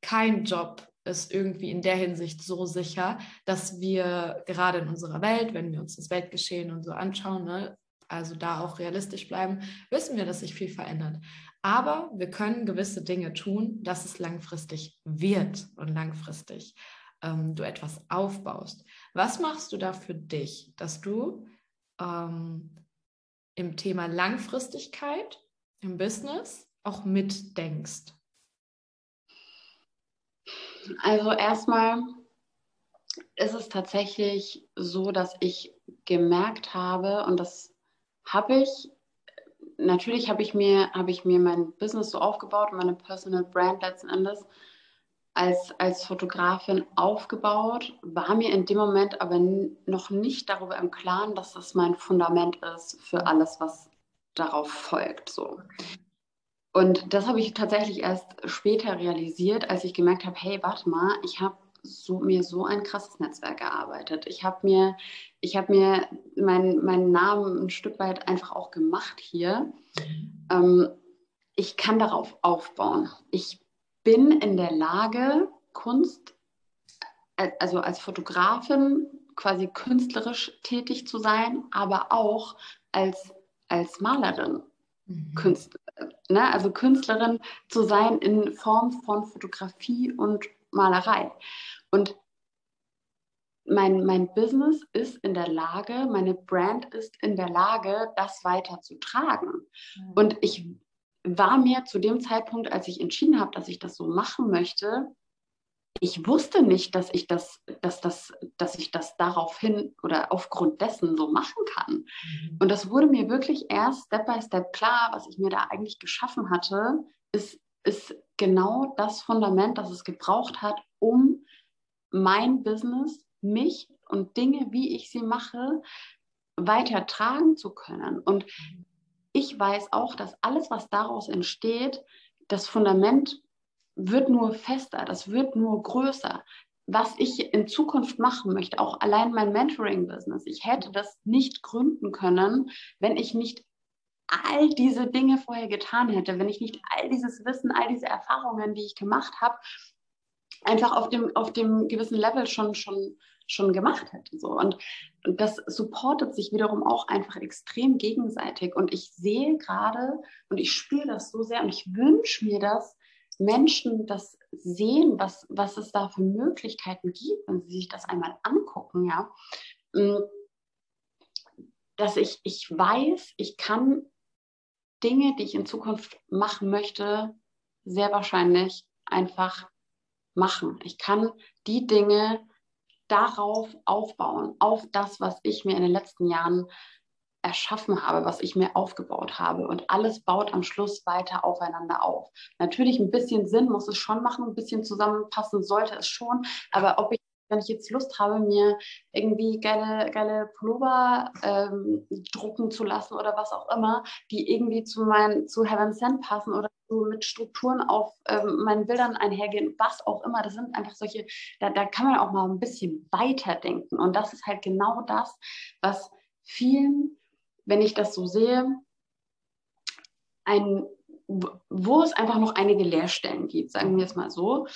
kein Job ist irgendwie in der Hinsicht so sicher, dass wir gerade in unserer Welt, wenn wir uns das Weltgeschehen und so anschauen, ne, also da auch realistisch bleiben, wissen wir, dass sich viel verändert. Aber wir können gewisse Dinge tun, dass es langfristig wird und langfristig ähm, du etwas aufbaust. Was machst du da für dich, dass du ähm, im Thema Langfristigkeit im Business auch mitdenkst? Also erstmal ist es tatsächlich so, dass ich gemerkt habe, und das habe ich, natürlich habe ich mir, ich mir mein Business so aufgebaut, meine Personal Brand letzten Endes als, als Fotografin aufgebaut, war mir in dem Moment aber noch nicht darüber im Klaren, dass das mein Fundament ist für alles, was darauf folgt. So. Und das habe ich tatsächlich erst später realisiert, als ich gemerkt habe, hey, warte mal, ich habe so, mir so ein krasses Netzwerk erarbeitet. Ich habe mir, ich hab mir meinen mein Namen ein Stück weit einfach auch gemacht hier. Mhm. Ähm, ich kann darauf aufbauen. Ich bin in der Lage, Kunst, äh, also als Fotografin quasi künstlerisch tätig zu sein, aber auch als, als Malerin mhm. Künstler, ne? also Künstlerin zu sein in Form von Fotografie und Malerei. Und mein, mein Business ist in der Lage, meine Brand ist in der Lage, das weiter zu tragen. Mhm. Und ich war mir zu dem Zeitpunkt, als ich entschieden habe, dass ich das so machen möchte, ich wusste nicht, dass ich das, dass das, dass ich das daraufhin oder aufgrund dessen so machen kann. Mhm. Und das wurde mir wirklich erst Step by Step klar, was ich mir da eigentlich geschaffen hatte, ist, ist genau das Fundament, das es gebraucht hat, um mein Business, mich und Dinge, wie ich sie mache, weiter tragen zu können. Und ich weiß auch, dass alles, was daraus entsteht, das Fundament wird nur fester, das wird nur größer. Was ich in Zukunft machen möchte, auch allein mein Mentoring-Business, ich hätte das nicht gründen können, wenn ich nicht all diese Dinge vorher getan hätte, wenn ich nicht all dieses Wissen, all diese Erfahrungen, die ich gemacht habe, einfach auf dem, auf dem gewissen Level schon, schon, schon gemacht hätte. So. Und, und das supportet sich wiederum auch einfach extrem gegenseitig. Und ich sehe gerade und ich spüre das so sehr und ich wünsche mir das, Menschen das sehen, was, was es da für Möglichkeiten gibt, wenn sie sich das einmal angucken, ja, mm, dass ich, ich weiß, ich kann Dinge, die ich in Zukunft machen möchte, sehr wahrscheinlich einfach machen. Ich kann die Dinge darauf aufbauen, auf das, was ich mir in den letzten Jahren erschaffen habe, was ich mir aufgebaut habe. Und alles baut am Schluss weiter aufeinander auf. Natürlich ein bisschen Sinn muss es schon machen, ein bisschen zusammenpassen sollte es schon. Aber ob ich, wenn ich jetzt Lust habe, mir irgendwie geile, geile Pullover ähm, drucken zu lassen oder was auch immer, die irgendwie zu meinen, zu Heaven Send passen oder so mit Strukturen auf ähm, meinen Bildern einhergehen, was auch immer, das sind einfach solche, da, da kann man auch mal ein bisschen weiterdenken. Und das ist halt genau das, was vielen wenn ich das so sehe, ein, wo es einfach noch einige Leerstellen gibt, sagen wir es mal so,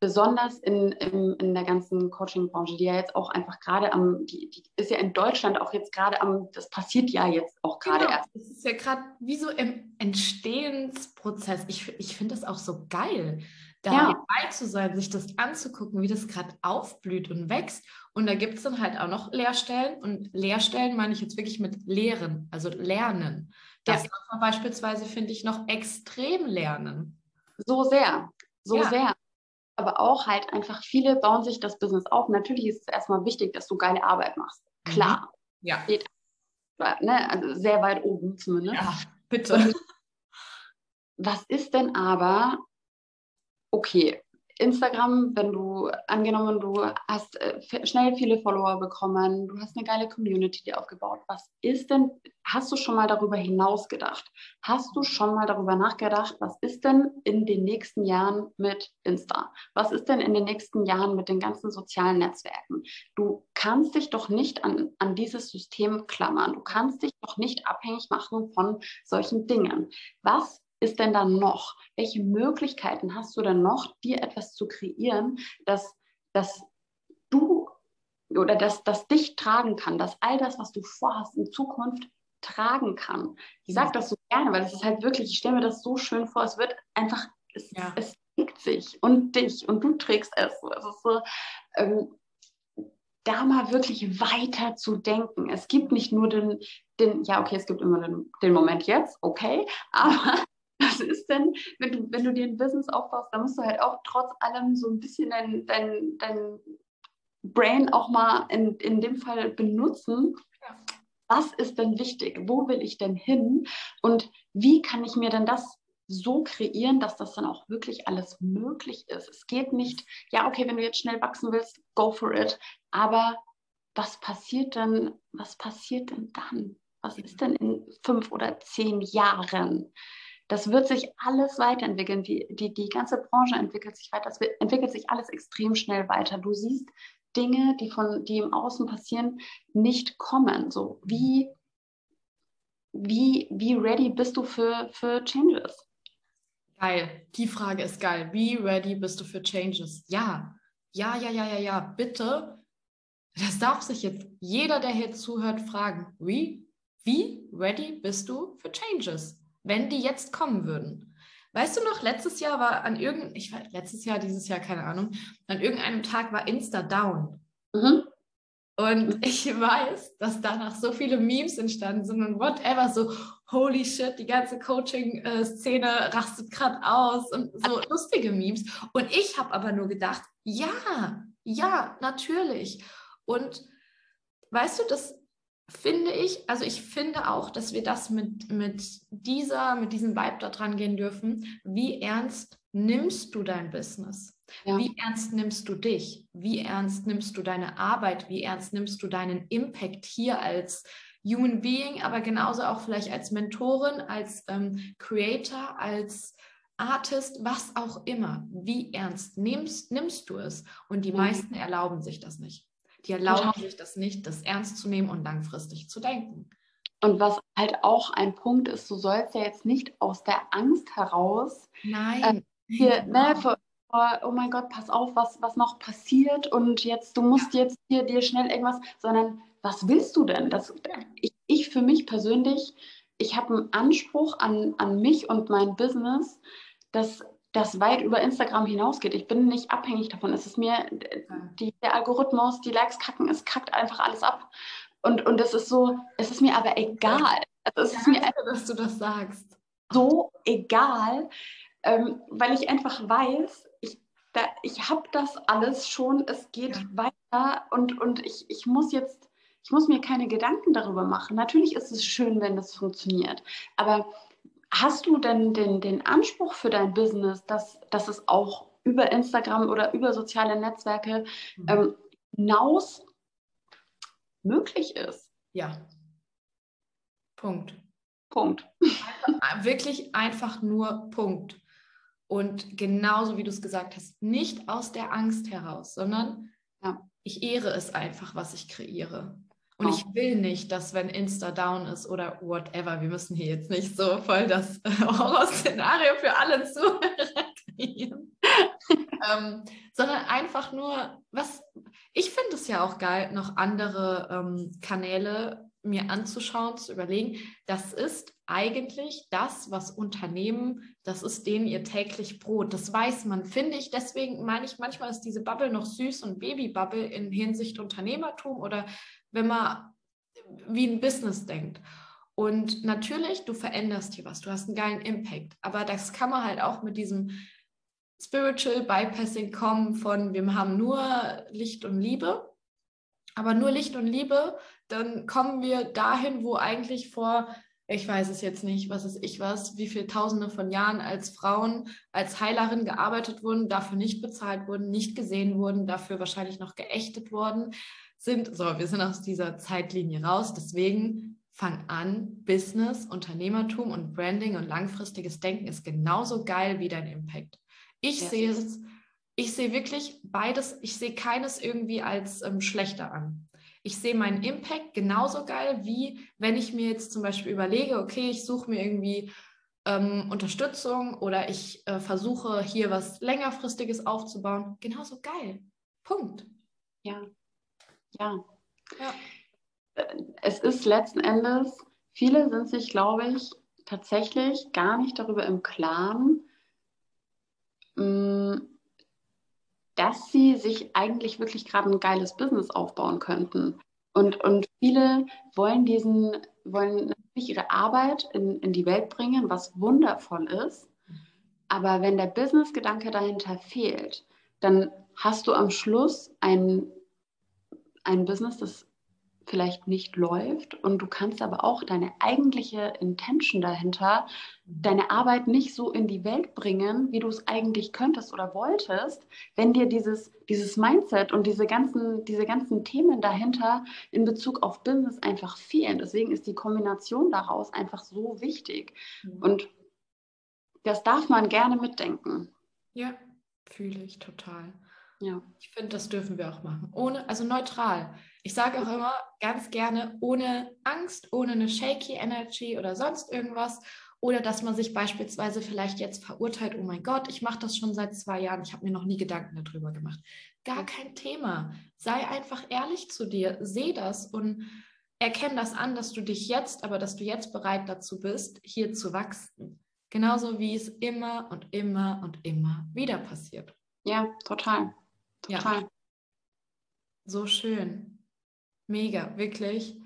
besonders in, in, in der ganzen Coaching-Branche, die ja jetzt auch einfach gerade am, die, die ist ja in Deutschland auch jetzt gerade am, das passiert ja jetzt auch gerade genau. erst. Das ist ja gerade wie so im Entstehensprozess. Ich, ich finde das auch so geil, da ja. dabei zu sein, sich das anzugucken, wie das gerade aufblüht und wächst. Und da gibt es dann halt auch noch Lehrstellen. Und Lehrstellen meine ich jetzt wirklich mit Lehren, also Lernen. Das ja. darf man beispielsweise, finde ich, noch extrem lernen. So sehr, so ja. sehr aber auch halt einfach viele bauen sich das Business auf. Natürlich ist es erstmal wichtig, dass du geile Arbeit machst. Mhm. Klar. Ja. Geht, ne, also sehr weit oben zumindest. Ja, bitte. was ist denn aber, okay, Instagram, wenn du angenommen, du hast äh, schnell viele Follower bekommen, du hast eine geile Community dir aufgebaut. Was ist denn, hast du schon mal darüber hinaus gedacht? Hast du schon mal darüber nachgedacht, was ist denn in den nächsten Jahren mit Insta? Was ist denn in den nächsten Jahren mit den ganzen sozialen Netzwerken? Du kannst dich doch nicht an, an dieses System klammern. Du kannst dich doch nicht abhängig machen von solchen Dingen. Was ist denn dann noch? Welche Möglichkeiten hast du denn noch, dir etwas zu kreieren, dass, dass du oder dass das dich tragen kann, dass all das, was du vorhast, in Zukunft tragen kann. Ich sage das so gerne, weil es ist halt wirklich, ich stelle mir das so schön vor, es wird einfach, es, ja. es trägt sich und dich und du trägst es. Es ist so, ähm, da mal wirklich weiter zu denken. Es gibt nicht nur den, den ja, okay, es gibt immer den, den Moment jetzt, okay, aber denn, wenn du, wenn du dir ein Business aufbaust, dann musst du halt auch trotz allem so ein bisschen dein, dein, dein Brain auch mal in, in dem Fall benutzen. Was ist denn wichtig? Wo will ich denn hin? Und wie kann ich mir denn das so kreieren, dass das dann auch wirklich alles möglich ist? Es geht nicht, ja, okay, wenn du jetzt schnell wachsen willst, go for it. Aber was passiert denn, was passiert denn dann? Was ist denn in fünf oder zehn Jahren? Das wird sich alles weiterentwickeln. Die, die, die ganze Branche entwickelt sich weiter. Es entwickelt sich alles extrem schnell weiter. Du siehst Dinge, die, von, die im Außen passieren, nicht kommen. So wie, wie, wie ready bist du für, für Changes? Geil. Die Frage ist geil. Wie ready bist du für Changes? Ja. Ja, ja, ja, ja, ja. Bitte. Das darf sich jetzt jeder, der hier zuhört, fragen. Wie? Wie ready bist du für Changes? Wenn die jetzt kommen würden. Weißt du noch, letztes Jahr war an irgendeinem, ich weiß, letztes Jahr, dieses Jahr, keine Ahnung, an irgendeinem Tag war Insta down. Mhm. Und ich weiß, dass danach so viele Memes entstanden sind und whatever, so holy shit, die ganze Coaching-Szene rastet gerade aus und so lustige Memes. Und ich habe aber nur gedacht, ja, ja, natürlich. Und weißt du, das finde ich, also ich finde auch, dass wir das mit, mit dieser, mit diesem Vibe da dran gehen dürfen. Wie ernst nimmst du dein Business? Ja. Wie ernst nimmst du dich? Wie ernst nimmst du deine Arbeit? Wie ernst nimmst du deinen Impact hier als Human Being, aber genauso auch vielleicht als Mentorin, als ähm, Creator, als Artist, was auch immer. Wie ernst nimmst, nimmst du es? Und die ja. meisten erlauben sich das nicht. Die erlauben sich das nicht, das ernst zu nehmen und langfristig zu denken. Und was halt auch ein Punkt ist, du sollst ja jetzt nicht aus der Angst heraus Nein. Äh, hier, ne, vor, vor, oh mein Gott, pass auf, was, was noch passiert und jetzt, du musst ja. jetzt hier dir schnell irgendwas, sondern was willst du denn? Das, ich, ich für mich persönlich, ich habe einen Anspruch an, an mich und mein Business, dass das weit über Instagram hinausgeht. Ich bin nicht abhängig davon. Es ist mir, die, der Algorithmus, die Likes kacken, es kackt einfach alles ab. Und, und es ist so, es ist mir aber egal. Also es ist mir einfach, dass du das sagst. So egal, ähm, weil ich einfach weiß, ich, ich habe das alles schon, es geht ja. weiter und, und ich, ich muss jetzt, ich muss mir keine Gedanken darüber machen. Natürlich ist es schön, wenn das funktioniert, aber Hast du denn den, den Anspruch für dein Business, dass, dass es auch über Instagram oder über soziale Netzwerke mhm. ähm, hinaus möglich ist? Ja. Punkt. Punkt. Einfach, wirklich einfach nur Punkt. Und genauso wie du es gesagt hast, nicht aus der Angst heraus, sondern ja. ich ehre es einfach, was ich kreiere. Und oh. ich will nicht, dass wenn Insta down ist oder whatever, wir müssen hier jetzt nicht so voll das Horrorszenario für alle Zuhörer kreieren. ähm, sondern einfach nur, was ich finde es ja auch geil, noch andere ähm, Kanäle mir anzuschauen, zu überlegen. Das ist eigentlich das, was Unternehmen, das ist denen ihr täglich Brot. Das weiß man, finde ich. Deswegen meine ich, manchmal ist diese Bubble noch süß und Babybubble in Hinsicht Unternehmertum oder wenn man wie ein Business denkt. Und natürlich, du veränderst hier was, du hast einen geilen Impact. Aber das kann man halt auch mit diesem Spiritual Bypassing kommen von, wir haben nur Licht und Liebe, aber nur Licht und Liebe, dann kommen wir dahin, wo eigentlich vor, ich weiß es jetzt nicht, was ist ich was, wie viele Tausende von Jahren als Frauen, als Heilerin gearbeitet wurden, dafür nicht bezahlt wurden, nicht gesehen wurden, dafür wahrscheinlich noch geächtet worden sind. So, wir sind aus dieser Zeitlinie raus. Deswegen fang an, Business, Unternehmertum und Branding und langfristiges Denken ist genauso geil wie dein Impact. Ich ja. sehe es, ich sehe wirklich beides, ich sehe keines irgendwie als ähm, schlechter an. Ich sehe meinen Impact genauso geil, wie wenn ich mir jetzt zum Beispiel überlege, okay, ich suche mir irgendwie ähm, Unterstützung oder ich äh, versuche hier was längerfristiges aufzubauen. Genauso geil. Punkt. Ja. Ja. ja. Es ist letzten Endes, viele sind sich, glaube ich, tatsächlich gar nicht darüber im Klaren, Mm, dass sie sich eigentlich wirklich gerade ein geiles Business aufbauen könnten. Und, und viele wollen diesen, wollen natürlich ihre Arbeit in, in die Welt bringen, was wundervoll ist. Aber wenn der Business-Gedanke dahinter fehlt, dann hast du am Schluss ein, ein Business, das vielleicht nicht läuft und du kannst aber auch deine eigentliche Intention dahinter, deine Arbeit nicht so in die Welt bringen, wie du es eigentlich könntest oder wolltest, wenn dir dieses, dieses Mindset und diese ganzen, diese ganzen Themen dahinter in Bezug auf Business einfach fehlen. Deswegen ist die Kombination daraus einfach so wichtig. Mhm. Und das darf man gerne mitdenken. Ja, fühle ich total. Ja. Ich finde, das dürfen wir auch machen. Ohne, also neutral. Ich sage auch immer ganz gerne, ohne Angst, ohne eine shaky Energy oder sonst irgendwas. Oder dass man sich beispielsweise vielleicht jetzt verurteilt, oh mein Gott, ich mache das schon seit zwei Jahren, ich habe mir noch nie Gedanken darüber gemacht. Gar kein Thema. Sei einfach ehrlich zu dir, seh das und erkenn das an, dass du dich jetzt, aber dass du jetzt bereit dazu bist, hier zu wachsen. Genauso wie es immer und immer und immer wieder passiert. Ja, total. Total. Ja. So schön. Mega, wirklich.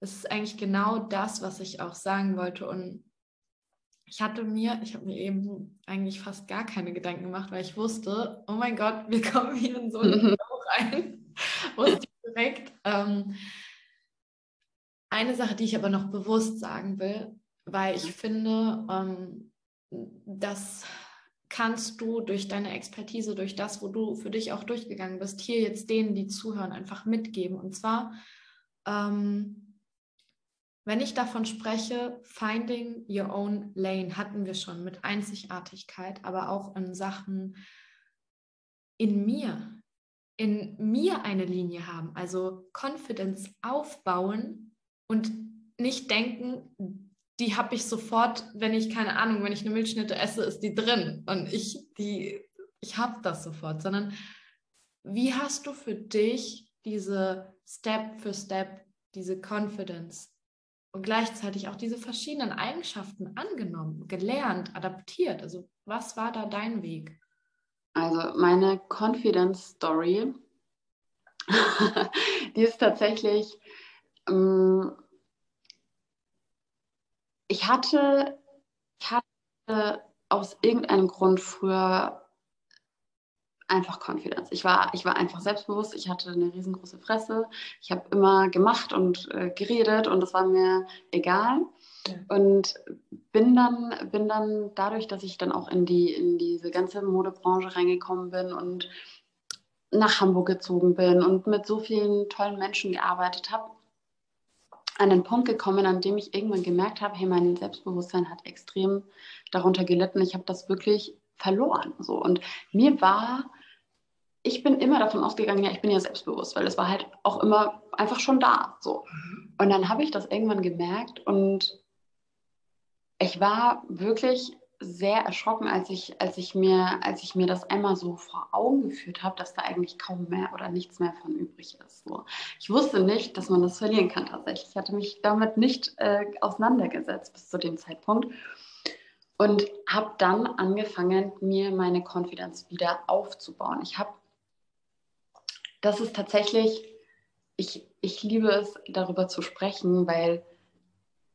Es ist eigentlich genau das, was ich auch sagen wollte. Und ich hatte mir, ich habe mir eben eigentlich fast gar keine Gedanken gemacht, weil ich wusste, oh mein Gott, wir kommen hier in so einen Bauch rein. wusste ich direkt. Ähm, eine Sache, die ich aber noch bewusst sagen will, weil ich finde, ähm, dass kannst du durch deine Expertise, durch das, wo du für dich auch durchgegangen bist, hier jetzt denen, die zuhören, einfach mitgeben. Und zwar, ähm, wenn ich davon spreche, Finding Your Own Lane hatten wir schon mit Einzigartigkeit, aber auch in Sachen in mir, in mir eine Linie haben, also Confidence aufbauen und nicht denken, die habe ich sofort, wenn ich keine Ahnung, wenn ich eine Milchschnitte esse, ist die drin und ich die ich habe das sofort, sondern wie hast du für dich diese Step für Step diese Confidence und gleichzeitig auch diese verschiedenen Eigenschaften angenommen, gelernt, adaptiert? Also was war da dein Weg? Also meine Confidence Story, die ist tatsächlich ähm, ich hatte, ich hatte aus irgendeinem Grund früher einfach Confidence. Ich war, ich war einfach selbstbewusst, ich hatte eine riesengroße Fresse, ich habe immer gemacht und äh, geredet und es war mir egal. Und bin dann, bin dann dadurch, dass ich dann auch in, die, in diese ganze Modebranche reingekommen bin und nach Hamburg gezogen bin und mit so vielen tollen Menschen gearbeitet habe, an den Punkt gekommen, an dem ich irgendwann gemerkt habe, hey, mein Selbstbewusstsein hat extrem darunter gelitten. Ich habe das wirklich verloren. So. Und mir war, ich bin immer davon ausgegangen, ja, ich bin ja selbstbewusst, weil es war halt auch immer einfach schon da. So. Mhm. Und dann habe ich das irgendwann gemerkt und ich war wirklich sehr erschrocken, als ich, als ich, mir, als ich mir das einmal so vor Augen geführt habe, dass da eigentlich kaum mehr oder nichts mehr von übrig ist. So. Ich wusste nicht, dass man das verlieren kann tatsächlich. Ich hatte mich damit nicht äh, auseinandergesetzt bis zu dem Zeitpunkt und habe dann angefangen, mir meine Konfidenz wieder aufzubauen. Ich habe, das ist tatsächlich, ich, ich liebe es, darüber zu sprechen, weil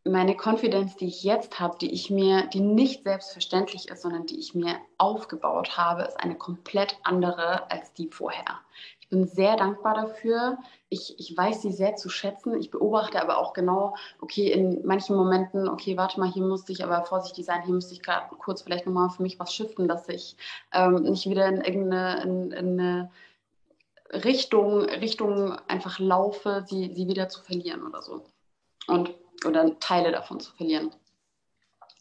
meine Konfidenz, die ich jetzt habe, die ich mir, die nicht selbstverständlich ist, sondern die ich mir aufgebaut habe, ist eine komplett andere als die vorher. Ich bin sehr dankbar dafür. Ich, ich weiß sie sehr zu schätzen. Ich beobachte aber auch genau, okay, in manchen Momenten, okay, warte mal, hier musste ich aber vorsichtig sein, hier musste ich gerade kurz vielleicht nochmal für mich was shiften, dass ich ähm, nicht wieder in irgendeine in, in eine Richtung, Richtung einfach laufe, sie, sie wieder zu verlieren oder so. Und oder Teile davon zu verlieren.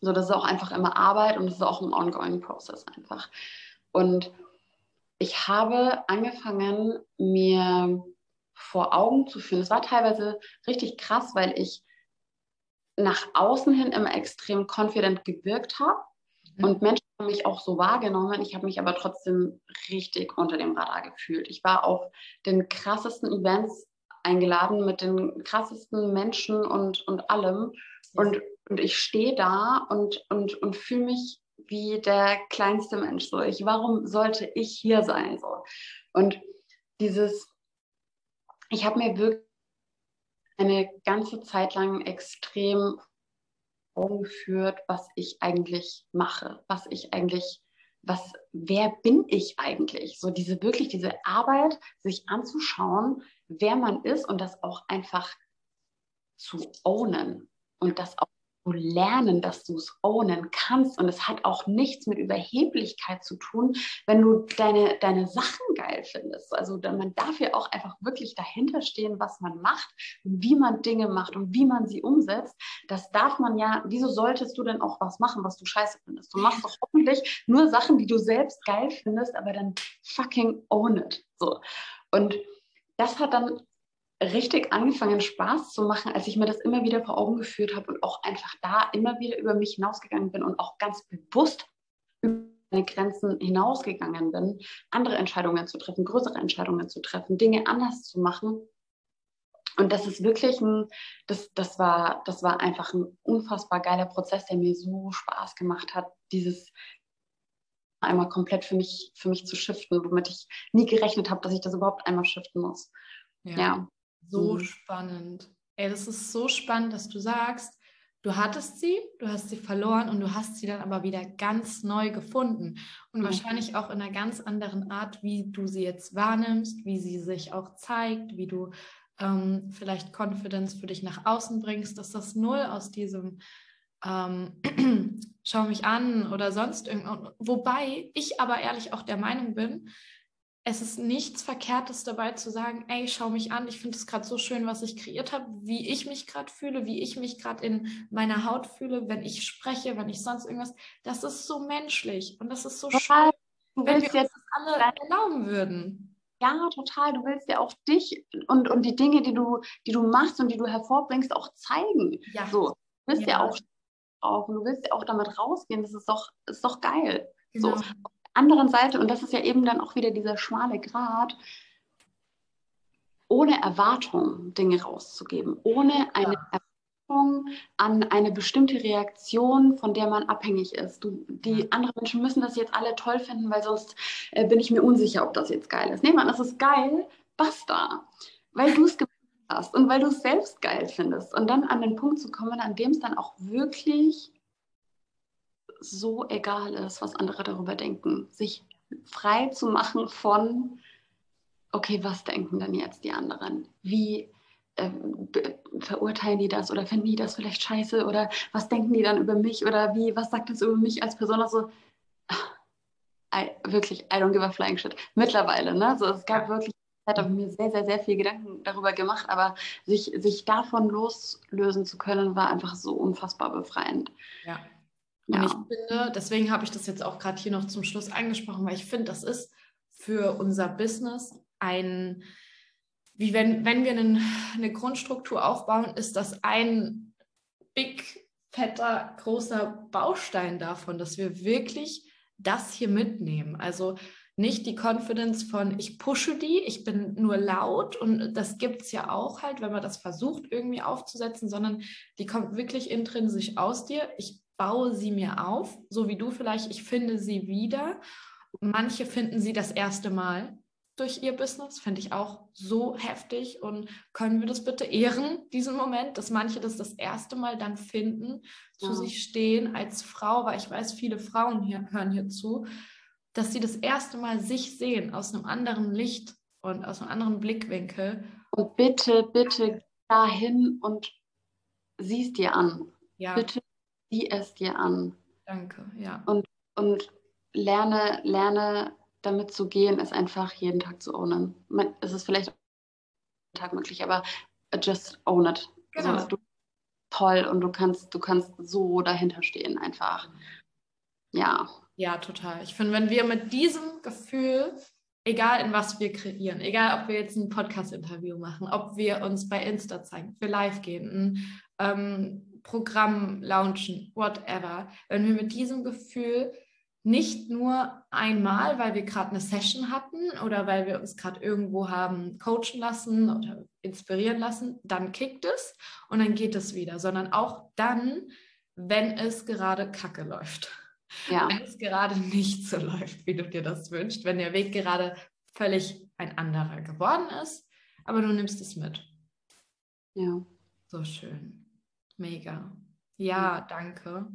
So, das ist auch einfach immer Arbeit und das ist auch ein ongoing Process einfach. Und ich habe angefangen, mir vor Augen zu führen. Es war teilweise richtig krass, weil ich nach außen hin immer extrem confident gewirkt habe mhm. und Menschen haben mich auch so wahrgenommen. Ich habe mich aber trotzdem richtig unter dem Radar gefühlt. Ich war auf den krassesten Events eingeladen mit den krassesten Menschen und, und allem. Und, und ich stehe da und, und, und fühle mich wie der kleinste Mensch. So, ich, warum sollte ich hier sein? So. Und dieses, ich habe mir wirklich eine ganze Zeit lang extrem geführt, was ich eigentlich mache, was ich eigentlich, was, wer bin ich eigentlich? So diese wirklich diese Arbeit, sich anzuschauen, wer man ist und das auch einfach zu ownen und das auch zu lernen, dass du es ownen kannst. Und es hat auch nichts mit Überheblichkeit zu tun, wenn du deine, deine Sachen geil findest. Also man darf ja auch einfach wirklich dahinter stehen, was man macht, wie man Dinge macht und wie man sie umsetzt. Das darf man ja, wieso solltest du denn auch was machen, was du scheiße findest? Du machst doch hoffentlich nur Sachen, die du selbst geil findest, aber dann fucking own it. So. Und das hat dann richtig angefangen, Spaß zu machen, als ich mir das immer wieder vor Augen geführt habe und auch einfach da immer wieder über mich hinausgegangen bin und auch ganz bewusst über meine Grenzen hinausgegangen bin, andere Entscheidungen zu treffen, größere Entscheidungen zu treffen, Dinge anders zu machen. Und das ist wirklich ein, das, das, war, das war einfach ein unfassbar geiler Prozess, der mir so Spaß gemacht hat, dieses einmal komplett für mich, für mich zu shiften, womit ich nie gerechnet habe, dass ich das überhaupt einmal shiften muss. Ja. ja. So mhm. spannend. Ey, das ist so spannend, dass du sagst, du hattest sie, du hast sie verloren und du hast sie dann aber wieder ganz neu gefunden. Und mhm. wahrscheinlich auch in einer ganz anderen Art, wie du sie jetzt wahrnimmst, wie sie sich auch zeigt, wie du ähm, vielleicht Confidence für dich nach außen bringst, dass das null aus diesem ähm, schau mich an oder sonst irgendwas. Wobei ich aber ehrlich auch der Meinung bin, es ist nichts Verkehrtes dabei zu sagen, ey, schau mich an, ich finde es gerade so schön, was ich kreiert habe, wie ich mich gerade fühle, wie ich mich gerade in meiner Haut fühle, wenn ich spreche, wenn ich sonst irgendwas. Das ist so menschlich und das ist so total. schön, wenn wir jetzt das alle erlauben würden. Ja, total. Du willst ja auch dich und, und die Dinge, die du, die du machst und die du hervorbringst, auch zeigen. Ja. So. Du willst ja, ja auch drauf und du willst ja auch damit rausgehen. Das ist doch, ist doch geil. Genau. So. Auf der anderen Seite, und das ist ja eben dann auch wieder dieser schmale Grat, ohne Erwartung Dinge rauszugeben, ohne eine ja. Erwartung an eine bestimmte Reaktion, von der man abhängig ist. Du, die ja. anderen Menschen müssen das jetzt alle toll finden, weil sonst äh, bin ich mir unsicher, ob das jetzt geil ist. Nee, Mann, das ist geil, basta. Weil du es gemacht hast und weil du es selbst geil findest. Und dann an den Punkt zu kommen, an dem es dann auch wirklich so egal ist, was andere darüber denken. Sich frei zu machen von, okay, was denken denn jetzt die anderen? Wie äh, verurteilen die das oder finden die das vielleicht scheiße oder was denken die dann über mich oder wie, was sagt das über mich als Person? Also, I, wirklich, I don't give a flying shit. Mittlerweile, ne? So, es gab wirklich hat habe mir sehr, sehr, sehr viel Gedanken darüber gemacht, aber sich, sich davon loslösen zu können, war einfach so unfassbar befreiend. Ja. Und ja. ich finde, deswegen habe ich das jetzt auch gerade hier noch zum Schluss angesprochen, weil ich finde, das ist für unser Business ein, wie wenn, wenn wir einen, eine Grundstruktur aufbauen, ist das ein big, fetter, großer Baustein davon, dass wir wirklich das hier mitnehmen. Also nicht die Confidence von, ich pushe die, ich bin nur laut und das gibt es ja auch halt, wenn man das versucht irgendwie aufzusetzen, sondern die kommt wirklich intrinsisch aus dir. Ich baue sie mir auf, so wie du vielleicht, ich finde sie wieder. Manche finden sie das erste Mal durch ihr Business, finde ich auch so heftig und können wir das bitte ehren, diesen Moment, dass manche das das erste Mal dann finden, zu ja. sich stehen als Frau, weil ich weiß, viele Frauen hier hören hier zu, dass sie das erste Mal sich sehen aus einem anderen Licht und aus einem anderen Blickwinkel. Und bitte, bitte dahin und sieh es dir an. Ja. Bitte sieh es dir an. Danke, ja. Und, und lerne, lerne damit zu gehen, es einfach jeden Tag zu ownen. Man, es ist vielleicht jeden Tag möglich, aber just own it. Genau. Also, du, toll und du kannst, du kannst so dahinter stehen einfach. Ja. Ja, total. Ich finde, wenn wir mit diesem Gefühl, egal in was wir kreieren, egal ob wir jetzt ein Podcast-Interview machen, ob wir uns bei Insta zeigen, für live gehen, ein ähm, Programm launchen, whatever, wenn wir mit diesem Gefühl nicht nur einmal, weil wir gerade eine Session hatten oder weil wir uns gerade irgendwo haben coachen lassen oder inspirieren lassen, dann kickt es und dann geht es wieder, sondern auch dann, wenn es gerade kacke läuft. Ja. Wenn es gerade nicht so läuft, wie du dir das wünschst, wenn der Weg gerade völlig ein anderer geworden ist, aber du nimmst es mit. Ja. So schön. Mega. Ja, danke.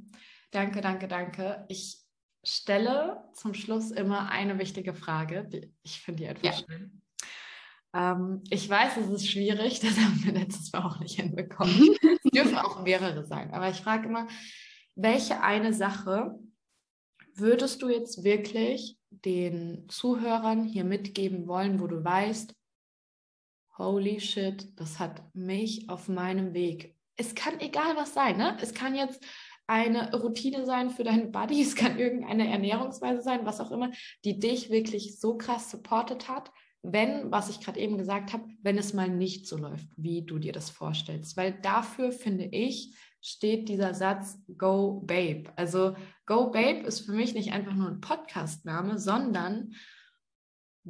Danke, danke, danke. Ich stelle zum Schluss immer eine wichtige Frage. Die, ich finde die etwas ja. schön. Ähm, ich weiß, es ist schwierig, das haben wir letztes Mal auch nicht hinbekommen. es dürfen auch mehrere sein, aber ich frage immer, welche eine Sache würdest du jetzt wirklich den Zuhörern hier mitgeben wollen, wo du weißt, holy shit, das hat mich auf meinem Weg. Es kann egal was sein, ne? Es kann jetzt eine Routine sein für deinen Body, es kann irgendeine Ernährungsweise sein, was auch immer, die dich wirklich so krass supportet hat, wenn, was ich gerade eben gesagt habe, wenn es mal nicht so läuft, wie du dir das vorstellst. Weil dafür finde ich, steht dieser Satz Go Babe. Also Go Babe ist für mich nicht einfach nur ein Podcast-Name, sondern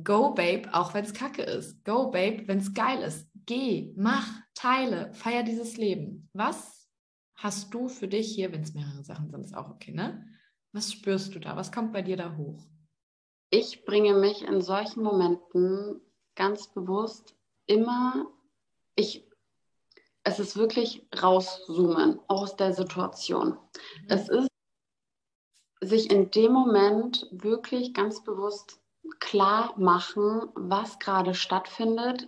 Go Babe, auch wenn es kacke ist. Go Babe, wenn es geil ist. Geh, mach, teile, feier dieses Leben. Was hast du für dich hier, wenn es mehrere Sachen sind, ist auch okay, ne? Was spürst du da? Was kommt bei dir da hoch? Ich bringe mich in solchen Momenten ganz bewusst immer, ich, es ist wirklich rauszoomen aus der Situation. Mhm. Es ist sich in dem Moment wirklich ganz bewusst klar machen, was gerade stattfindet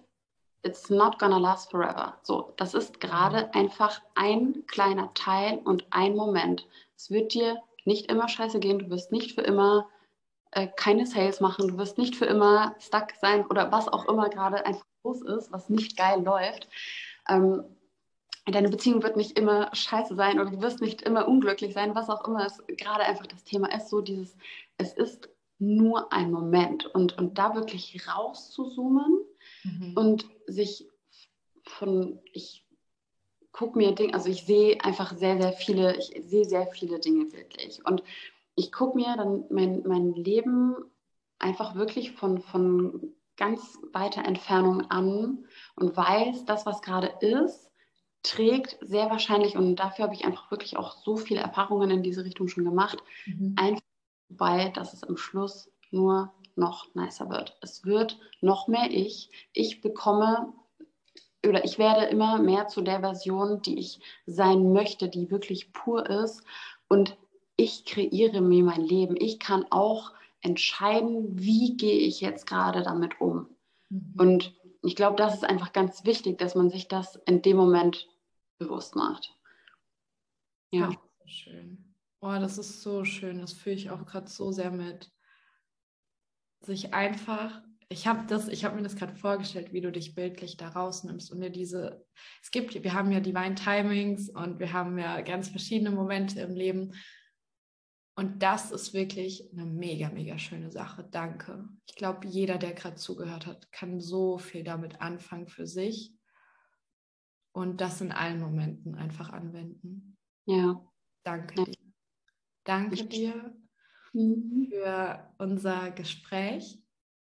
it's not gonna last forever. So, das ist gerade einfach ein kleiner Teil und ein Moment. Es wird dir nicht immer scheiße gehen, du wirst nicht für immer äh, keine Sales machen, du wirst nicht für immer stuck sein oder was auch immer gerade einfach los ist, was nicht geil läuft. Ähm, deine Beziehung wird nicht immer scheiße sein oder du wirst nicht immer unglücklich sein, was auch immer es gerade einfach das Thema ist, so dieses, es ist nur ein Moment und, und da wirklich rauszuzoomen mhm. und sich von, ich gucke mir Dinge, also ich sehe einfach sehr, sehr viele, ich sehe sehr viele Dinge wirklich. Und ich gucke mir dann mein, mein Leben einfach wirklich von, von ganz weiter Entfernung an und weiß, das, was gerade ist, trägt sehr wahrscheinlich, und dafür habe ich einfach wirklich auch so viele Erfahrungen in diese Richtung schon gemacht, mhm. einfach bei, dass es am Schluss nur noch nicer wird. Es wird noch mehr ich. Ich bekomme oder ich werde immer mehr zu der Version, die ich sein möchte, die wirklich pur ist. Und ich kreiere mir mein Leben. Ich kann auch entscheiden, wie gehe ich jetzt gerade damit um. Mhm. Und ich glaube, das ist einfach ganz wichtig, dass man sich das in dem Moment bewusst macht. Ja. ja schön. Oh, das ist so schön. Das fühle ich auch gerade so sehr mit sich einfach, ich habe das, mir das gerade vorgestellt, wie du dich bildlich da rausnimmst und dir diese, es gibt, wir haben ja Divine Timings und wir haben ja ganz verschiedene Momente im Leben. Und das ist wirklich eine mega, mega schöne Sache. Danke. Ich glaube, jeder, der gerade zugehört hat, kann so viel damit anfangen für sich und das in allen Momenten einfach anwenden. Ja. Danke ja. dir. Danke dir mhm. für unser Gespräch.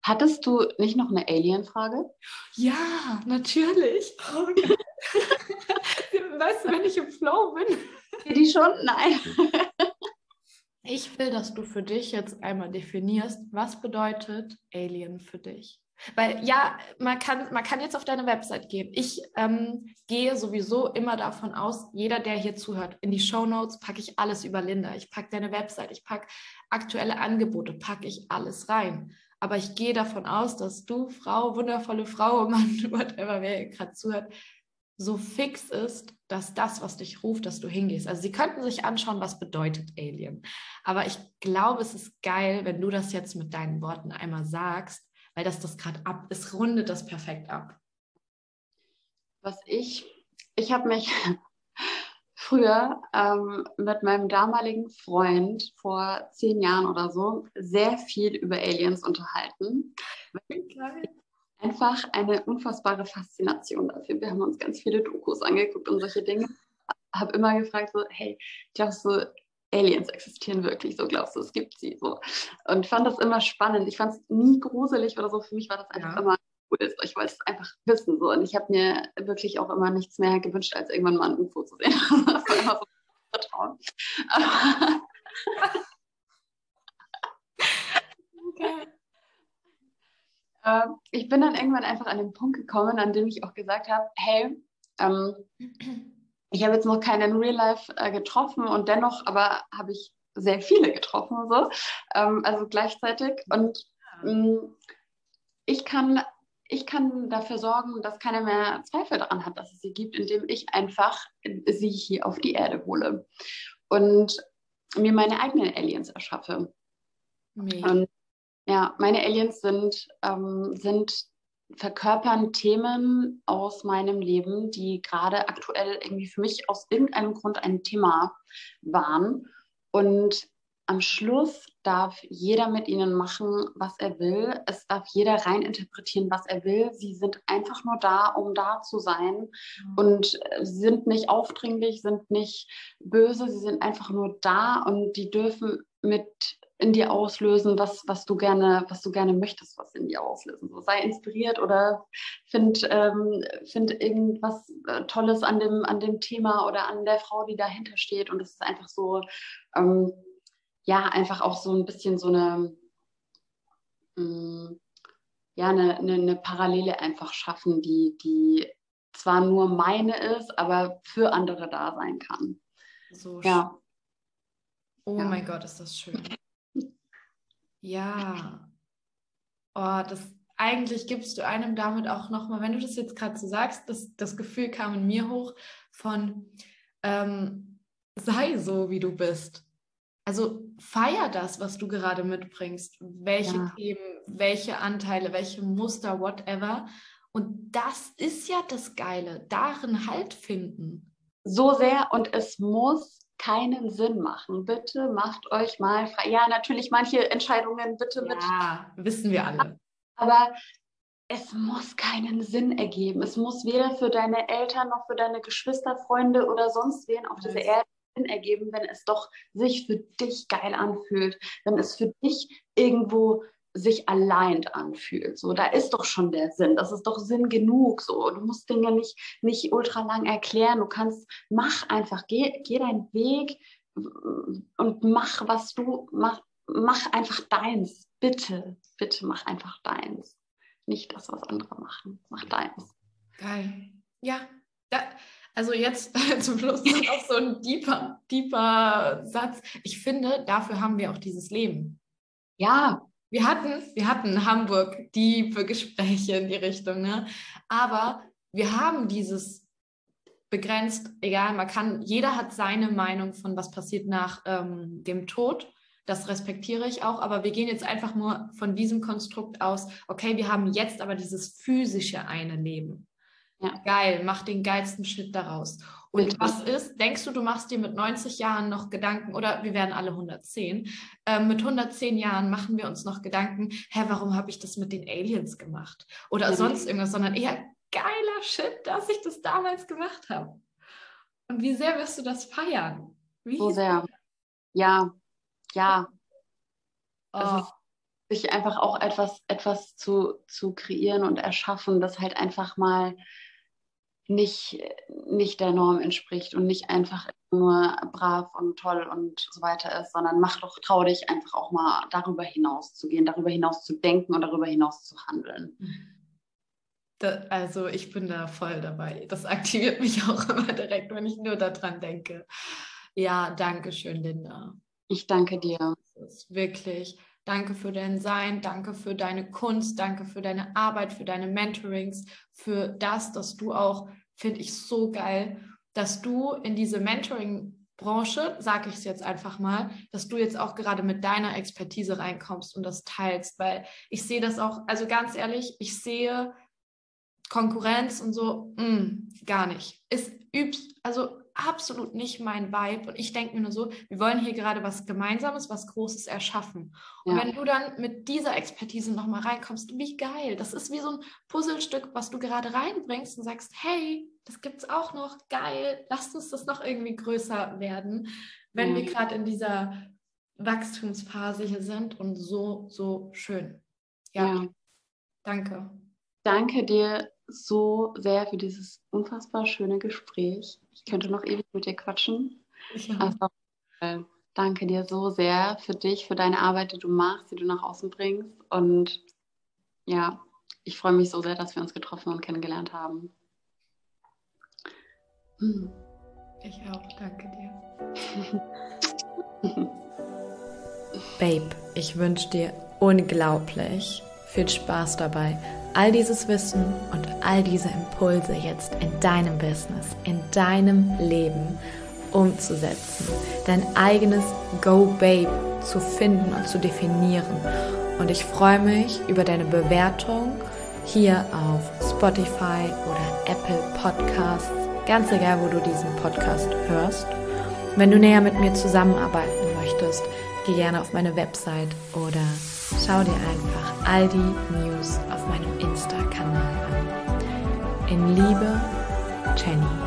Hattest du nicht noch eine Alien-Frage? Ja, natürlich. Oh, weißt du, wenn ich im Flow bin? Die schon? Nein. Ich will, dass du für dich jetzt einmal definierst, was bedeutet Alien für dich? Weil ja, man kann, man kann jetzt auf deine Website gehen. Ich ähm, gehe sowieso immer davon aus, jeder, der hier zuhört, in die Show Notes packe ich alles über Linda. Ich packe deine Website, ich packe aktuelle Angebote, packe ich alles rein. Aber ich gehe davon aus, dass du, Frau, wundervolle Frau, Mann, whatever, wer gerade zuhört, so fix ist, dass das, was dich ruft, dass du hingehst. Also sie könnten sich anschauen, was bedeutet Alien. Aber ich glaube, es ist geil, wenn du das jetzt mit deinen Worten einmal sagst, weil das das gerade ab, es rundet das perfekt ab. Was ich, ich habe mich früher ähm, mit meinem damaligen Freund vor zehn Jahren oder so sehr viel über Aliens unterhalten. Geil einfach eine unfassbare Faszination dafür. Wir haben uns ganz viele Dokus angeguckt und solche Dinge. Habe immer gefragt, so, hey, glaubst du, Aliens existieren wirklich? So glaubst du, es gibt sie? So. Und fand das immer spannend. Ich fand es nie gruselig oder so. Für mich war das einfach ja. immer cool. Ich wollte es einfach wissen. So. Und ich habe mir wirklich auch immer nichts mehr gewünscht, als irgendwann mal ein UFO zu sehen. das war immer so Vertrauen. okay. Äh, ich bin dann irgendwann einfach an den Punkt gekommen, an dem ich auch gesagt habe, hey, ähm, ich habe jetzt noch keinen in Real Life äh, getroffen und dennoch aber habe ich sehr viele getroffen, so, ähm, also gleichzeitig. Und ähm, ich kann ich kann dafür sorgen, dass keiner mehr Zweifel daran hat, dass es sie gibt, indem ich einfach sie hier auf die Erde hole und mir meine eigenen Aliens erschaffe. Und ja, meine Aliens sind, ähm, sind verkörpern Themen aus meinem Leben, die gerade aktuell irgendwie für mich aus irgendeinem Grund ein Thema waren. Und am Schluss darf jeder mit ihnen machen, was er will. Es darf jeder reininterpretieren, was er will. Sie sind einfach nur da, um da zu sein mhm. und sind nicht aufdringlich, sind nicht böse. Sie sind einfach nur da und die dürfen mit in dir auslösen, was, was du gerne, was du gerne möchtest, was in dir auslösen. So, sei inspiriert oder find, ähm, find irgendwas äh, Tolles an dem, an dem Thema oder an der Frau, die dahinter steht. Und es ist einfach so, ähm, ja, einfach auch so ein bisschen so eine, mh, mm, ja, eine, eine, eine Parallele einfach schaffen, die, die zwar nur meine ist, aber für andere da sein kann. So ja. Oh ja. mein Gott, ist das schön. Ja. Oh, das eigentlich gibst du einem damit auch nochmal, wenn du das jetzt gerade so sagst, das, das Gefühl kam in mir hoch von ähm, sei so, wie du bist. Also feier das, was du gerade mitbringst, welche ja. Themen, welche Anteile, welche Muster, whatever. Und das ist ja das Geile, darin Halt finden. So sehr und es muss keinen Sinn machen. Bitte macht euch mal frei. Ja, natürlich manche Entscheidungen bitte mit. Ja, wissen wir alle. Aber es muss keinen Sinn ergeben. Es muss weder für deine Eltern noch für deine Geschwister, Freunde oder sonst wen auf dieser Erde Sinn ergeben, wenn es doch sich für dich geil anfühlt, wenn es für dich irgendwo sich allein anfühlt. So, da ist doch schon der Sinn. Das ist doch Sinn genug. So, du musst Dinge nicht, nicht ultra lang erklären. Du kannst, mach einfach, geh, geh deinen Weg und mach, was du, mach, mach einfach deins. Bitte, bitte mach einfach deins. Nicht das, was andere machen. Mach deins. Geil. Ja, da, also jetzt zum Schluss noch so ein deeper, deeper Satz. Ich finde, dafür haben wir auch dieses Leben. Ja, wir hatten, wir hatten in Hamburg tiefe Gespräche in die Richtung, ne? aber wir haben dieses begrenzt, egal, man kann, jeder hat seine Meinung von was passiert nach ähm, dem Tod. Das respektiere ich auch, aber wir gehen jetzt einfach nur von diesem Konstrukt aus, okay, wir haben jetzt aber dieses physische eine Leben. Ja. Geil, mach den geilsten Shit daraus. Und was ist, denkst du, du machst dir mit 90 Jahren noch Gedanken, oder wir werden alle 110, äh, mit 110 Jahren machen wir uns noch Gedanken, hä, warum habe ich das mit den Aliens gemacht? Oder ja. sonst irgendwas, sondern eher geiler Shit, dass ich das damals gemacht habe. Und wie sehr wirst du das feiern? Wie so sehr. Ja, ja. Oh. Also sich einfach auch etwas, etwas zu, zu kreieren und erschaffen, das halt einfach mal nicht, nicht der Norm entspricht und nicht einfach nur brav und toll und so weiter ist, sondern mach doch, trau dich einfach auch mal darüber hinaus zu gehen, darüber hinaus zu denken und darüber hinaus zu handeln. Da, also ich bin da voll dabei. Das aktiviert mich auch immer direkt, wenn ich nur daran denke. Ja, danke schön, Linda. Ich danke dir. Das ist wirklich. Danke für dein Sein, danke für deine Kunst, danke für deine Arbeit, für deine Mentorings, für das, dass du auch, finde ich so geil, dass du in diese Mentoring-Branche, sage ich es jetzt einfach mal, dass du jetzt auch gerade mit deiner Expertise reinkommst und das teilst, weil ich sehe das auch, also ganz ehrlich, ich sehe Konkurrenz und so, mh, mm, gar nicht. Ist übst, also absolut nicht mein Vibe. Und ich denke mir nur so, wir wollen hier gerade was Gemeinsames, was Großes erschaffen. Und ja. wenn du dann mit dieser Expertise nochmal reinkommst, wie geil. Das ist wie so ein Puzzlestück, was du gerade reinbringst und sagst, hey, das gibt es auch noch, geil, lasst uns das noch irgendwie größer werden, wenn mhm. wir gerade in dieser Wachstumsphase hier sind und so, so schön. ja. ja. danke. Danke dir so sehr für dieses unfassbar schöne Gespräch. Ich könnte noch ewig mit dir quatschen. Ja. Also, äh, danke dir so sehr für dich, für deine Arbeit, die du machst, die du nach außen bringst. Und ja, ich freue mich so sehr, dass wir uns getroffen und kennengelernt haben. Hm. Ich auch, danke dir. Babe, ich wünsche dir unglaublich viel Spaß dabei all dieses Wissen und all diese Impulse jetzt in deinem Business, in deinem Leben umzusetzen, dein eigenes Go Babe zu finden und zu definieren. Und ich freue mich über deine Bewertung hier auf Spotify oder Apple Podcasts, ganz egal, wo du diesen Podcast hörst. Wenn du näher mit mir zusammenarbeiten möchtest, geh gerne auf meine Website oder schau dir einfach all die News auf meinem Insta-Kanal an. In Liebe, Jenny.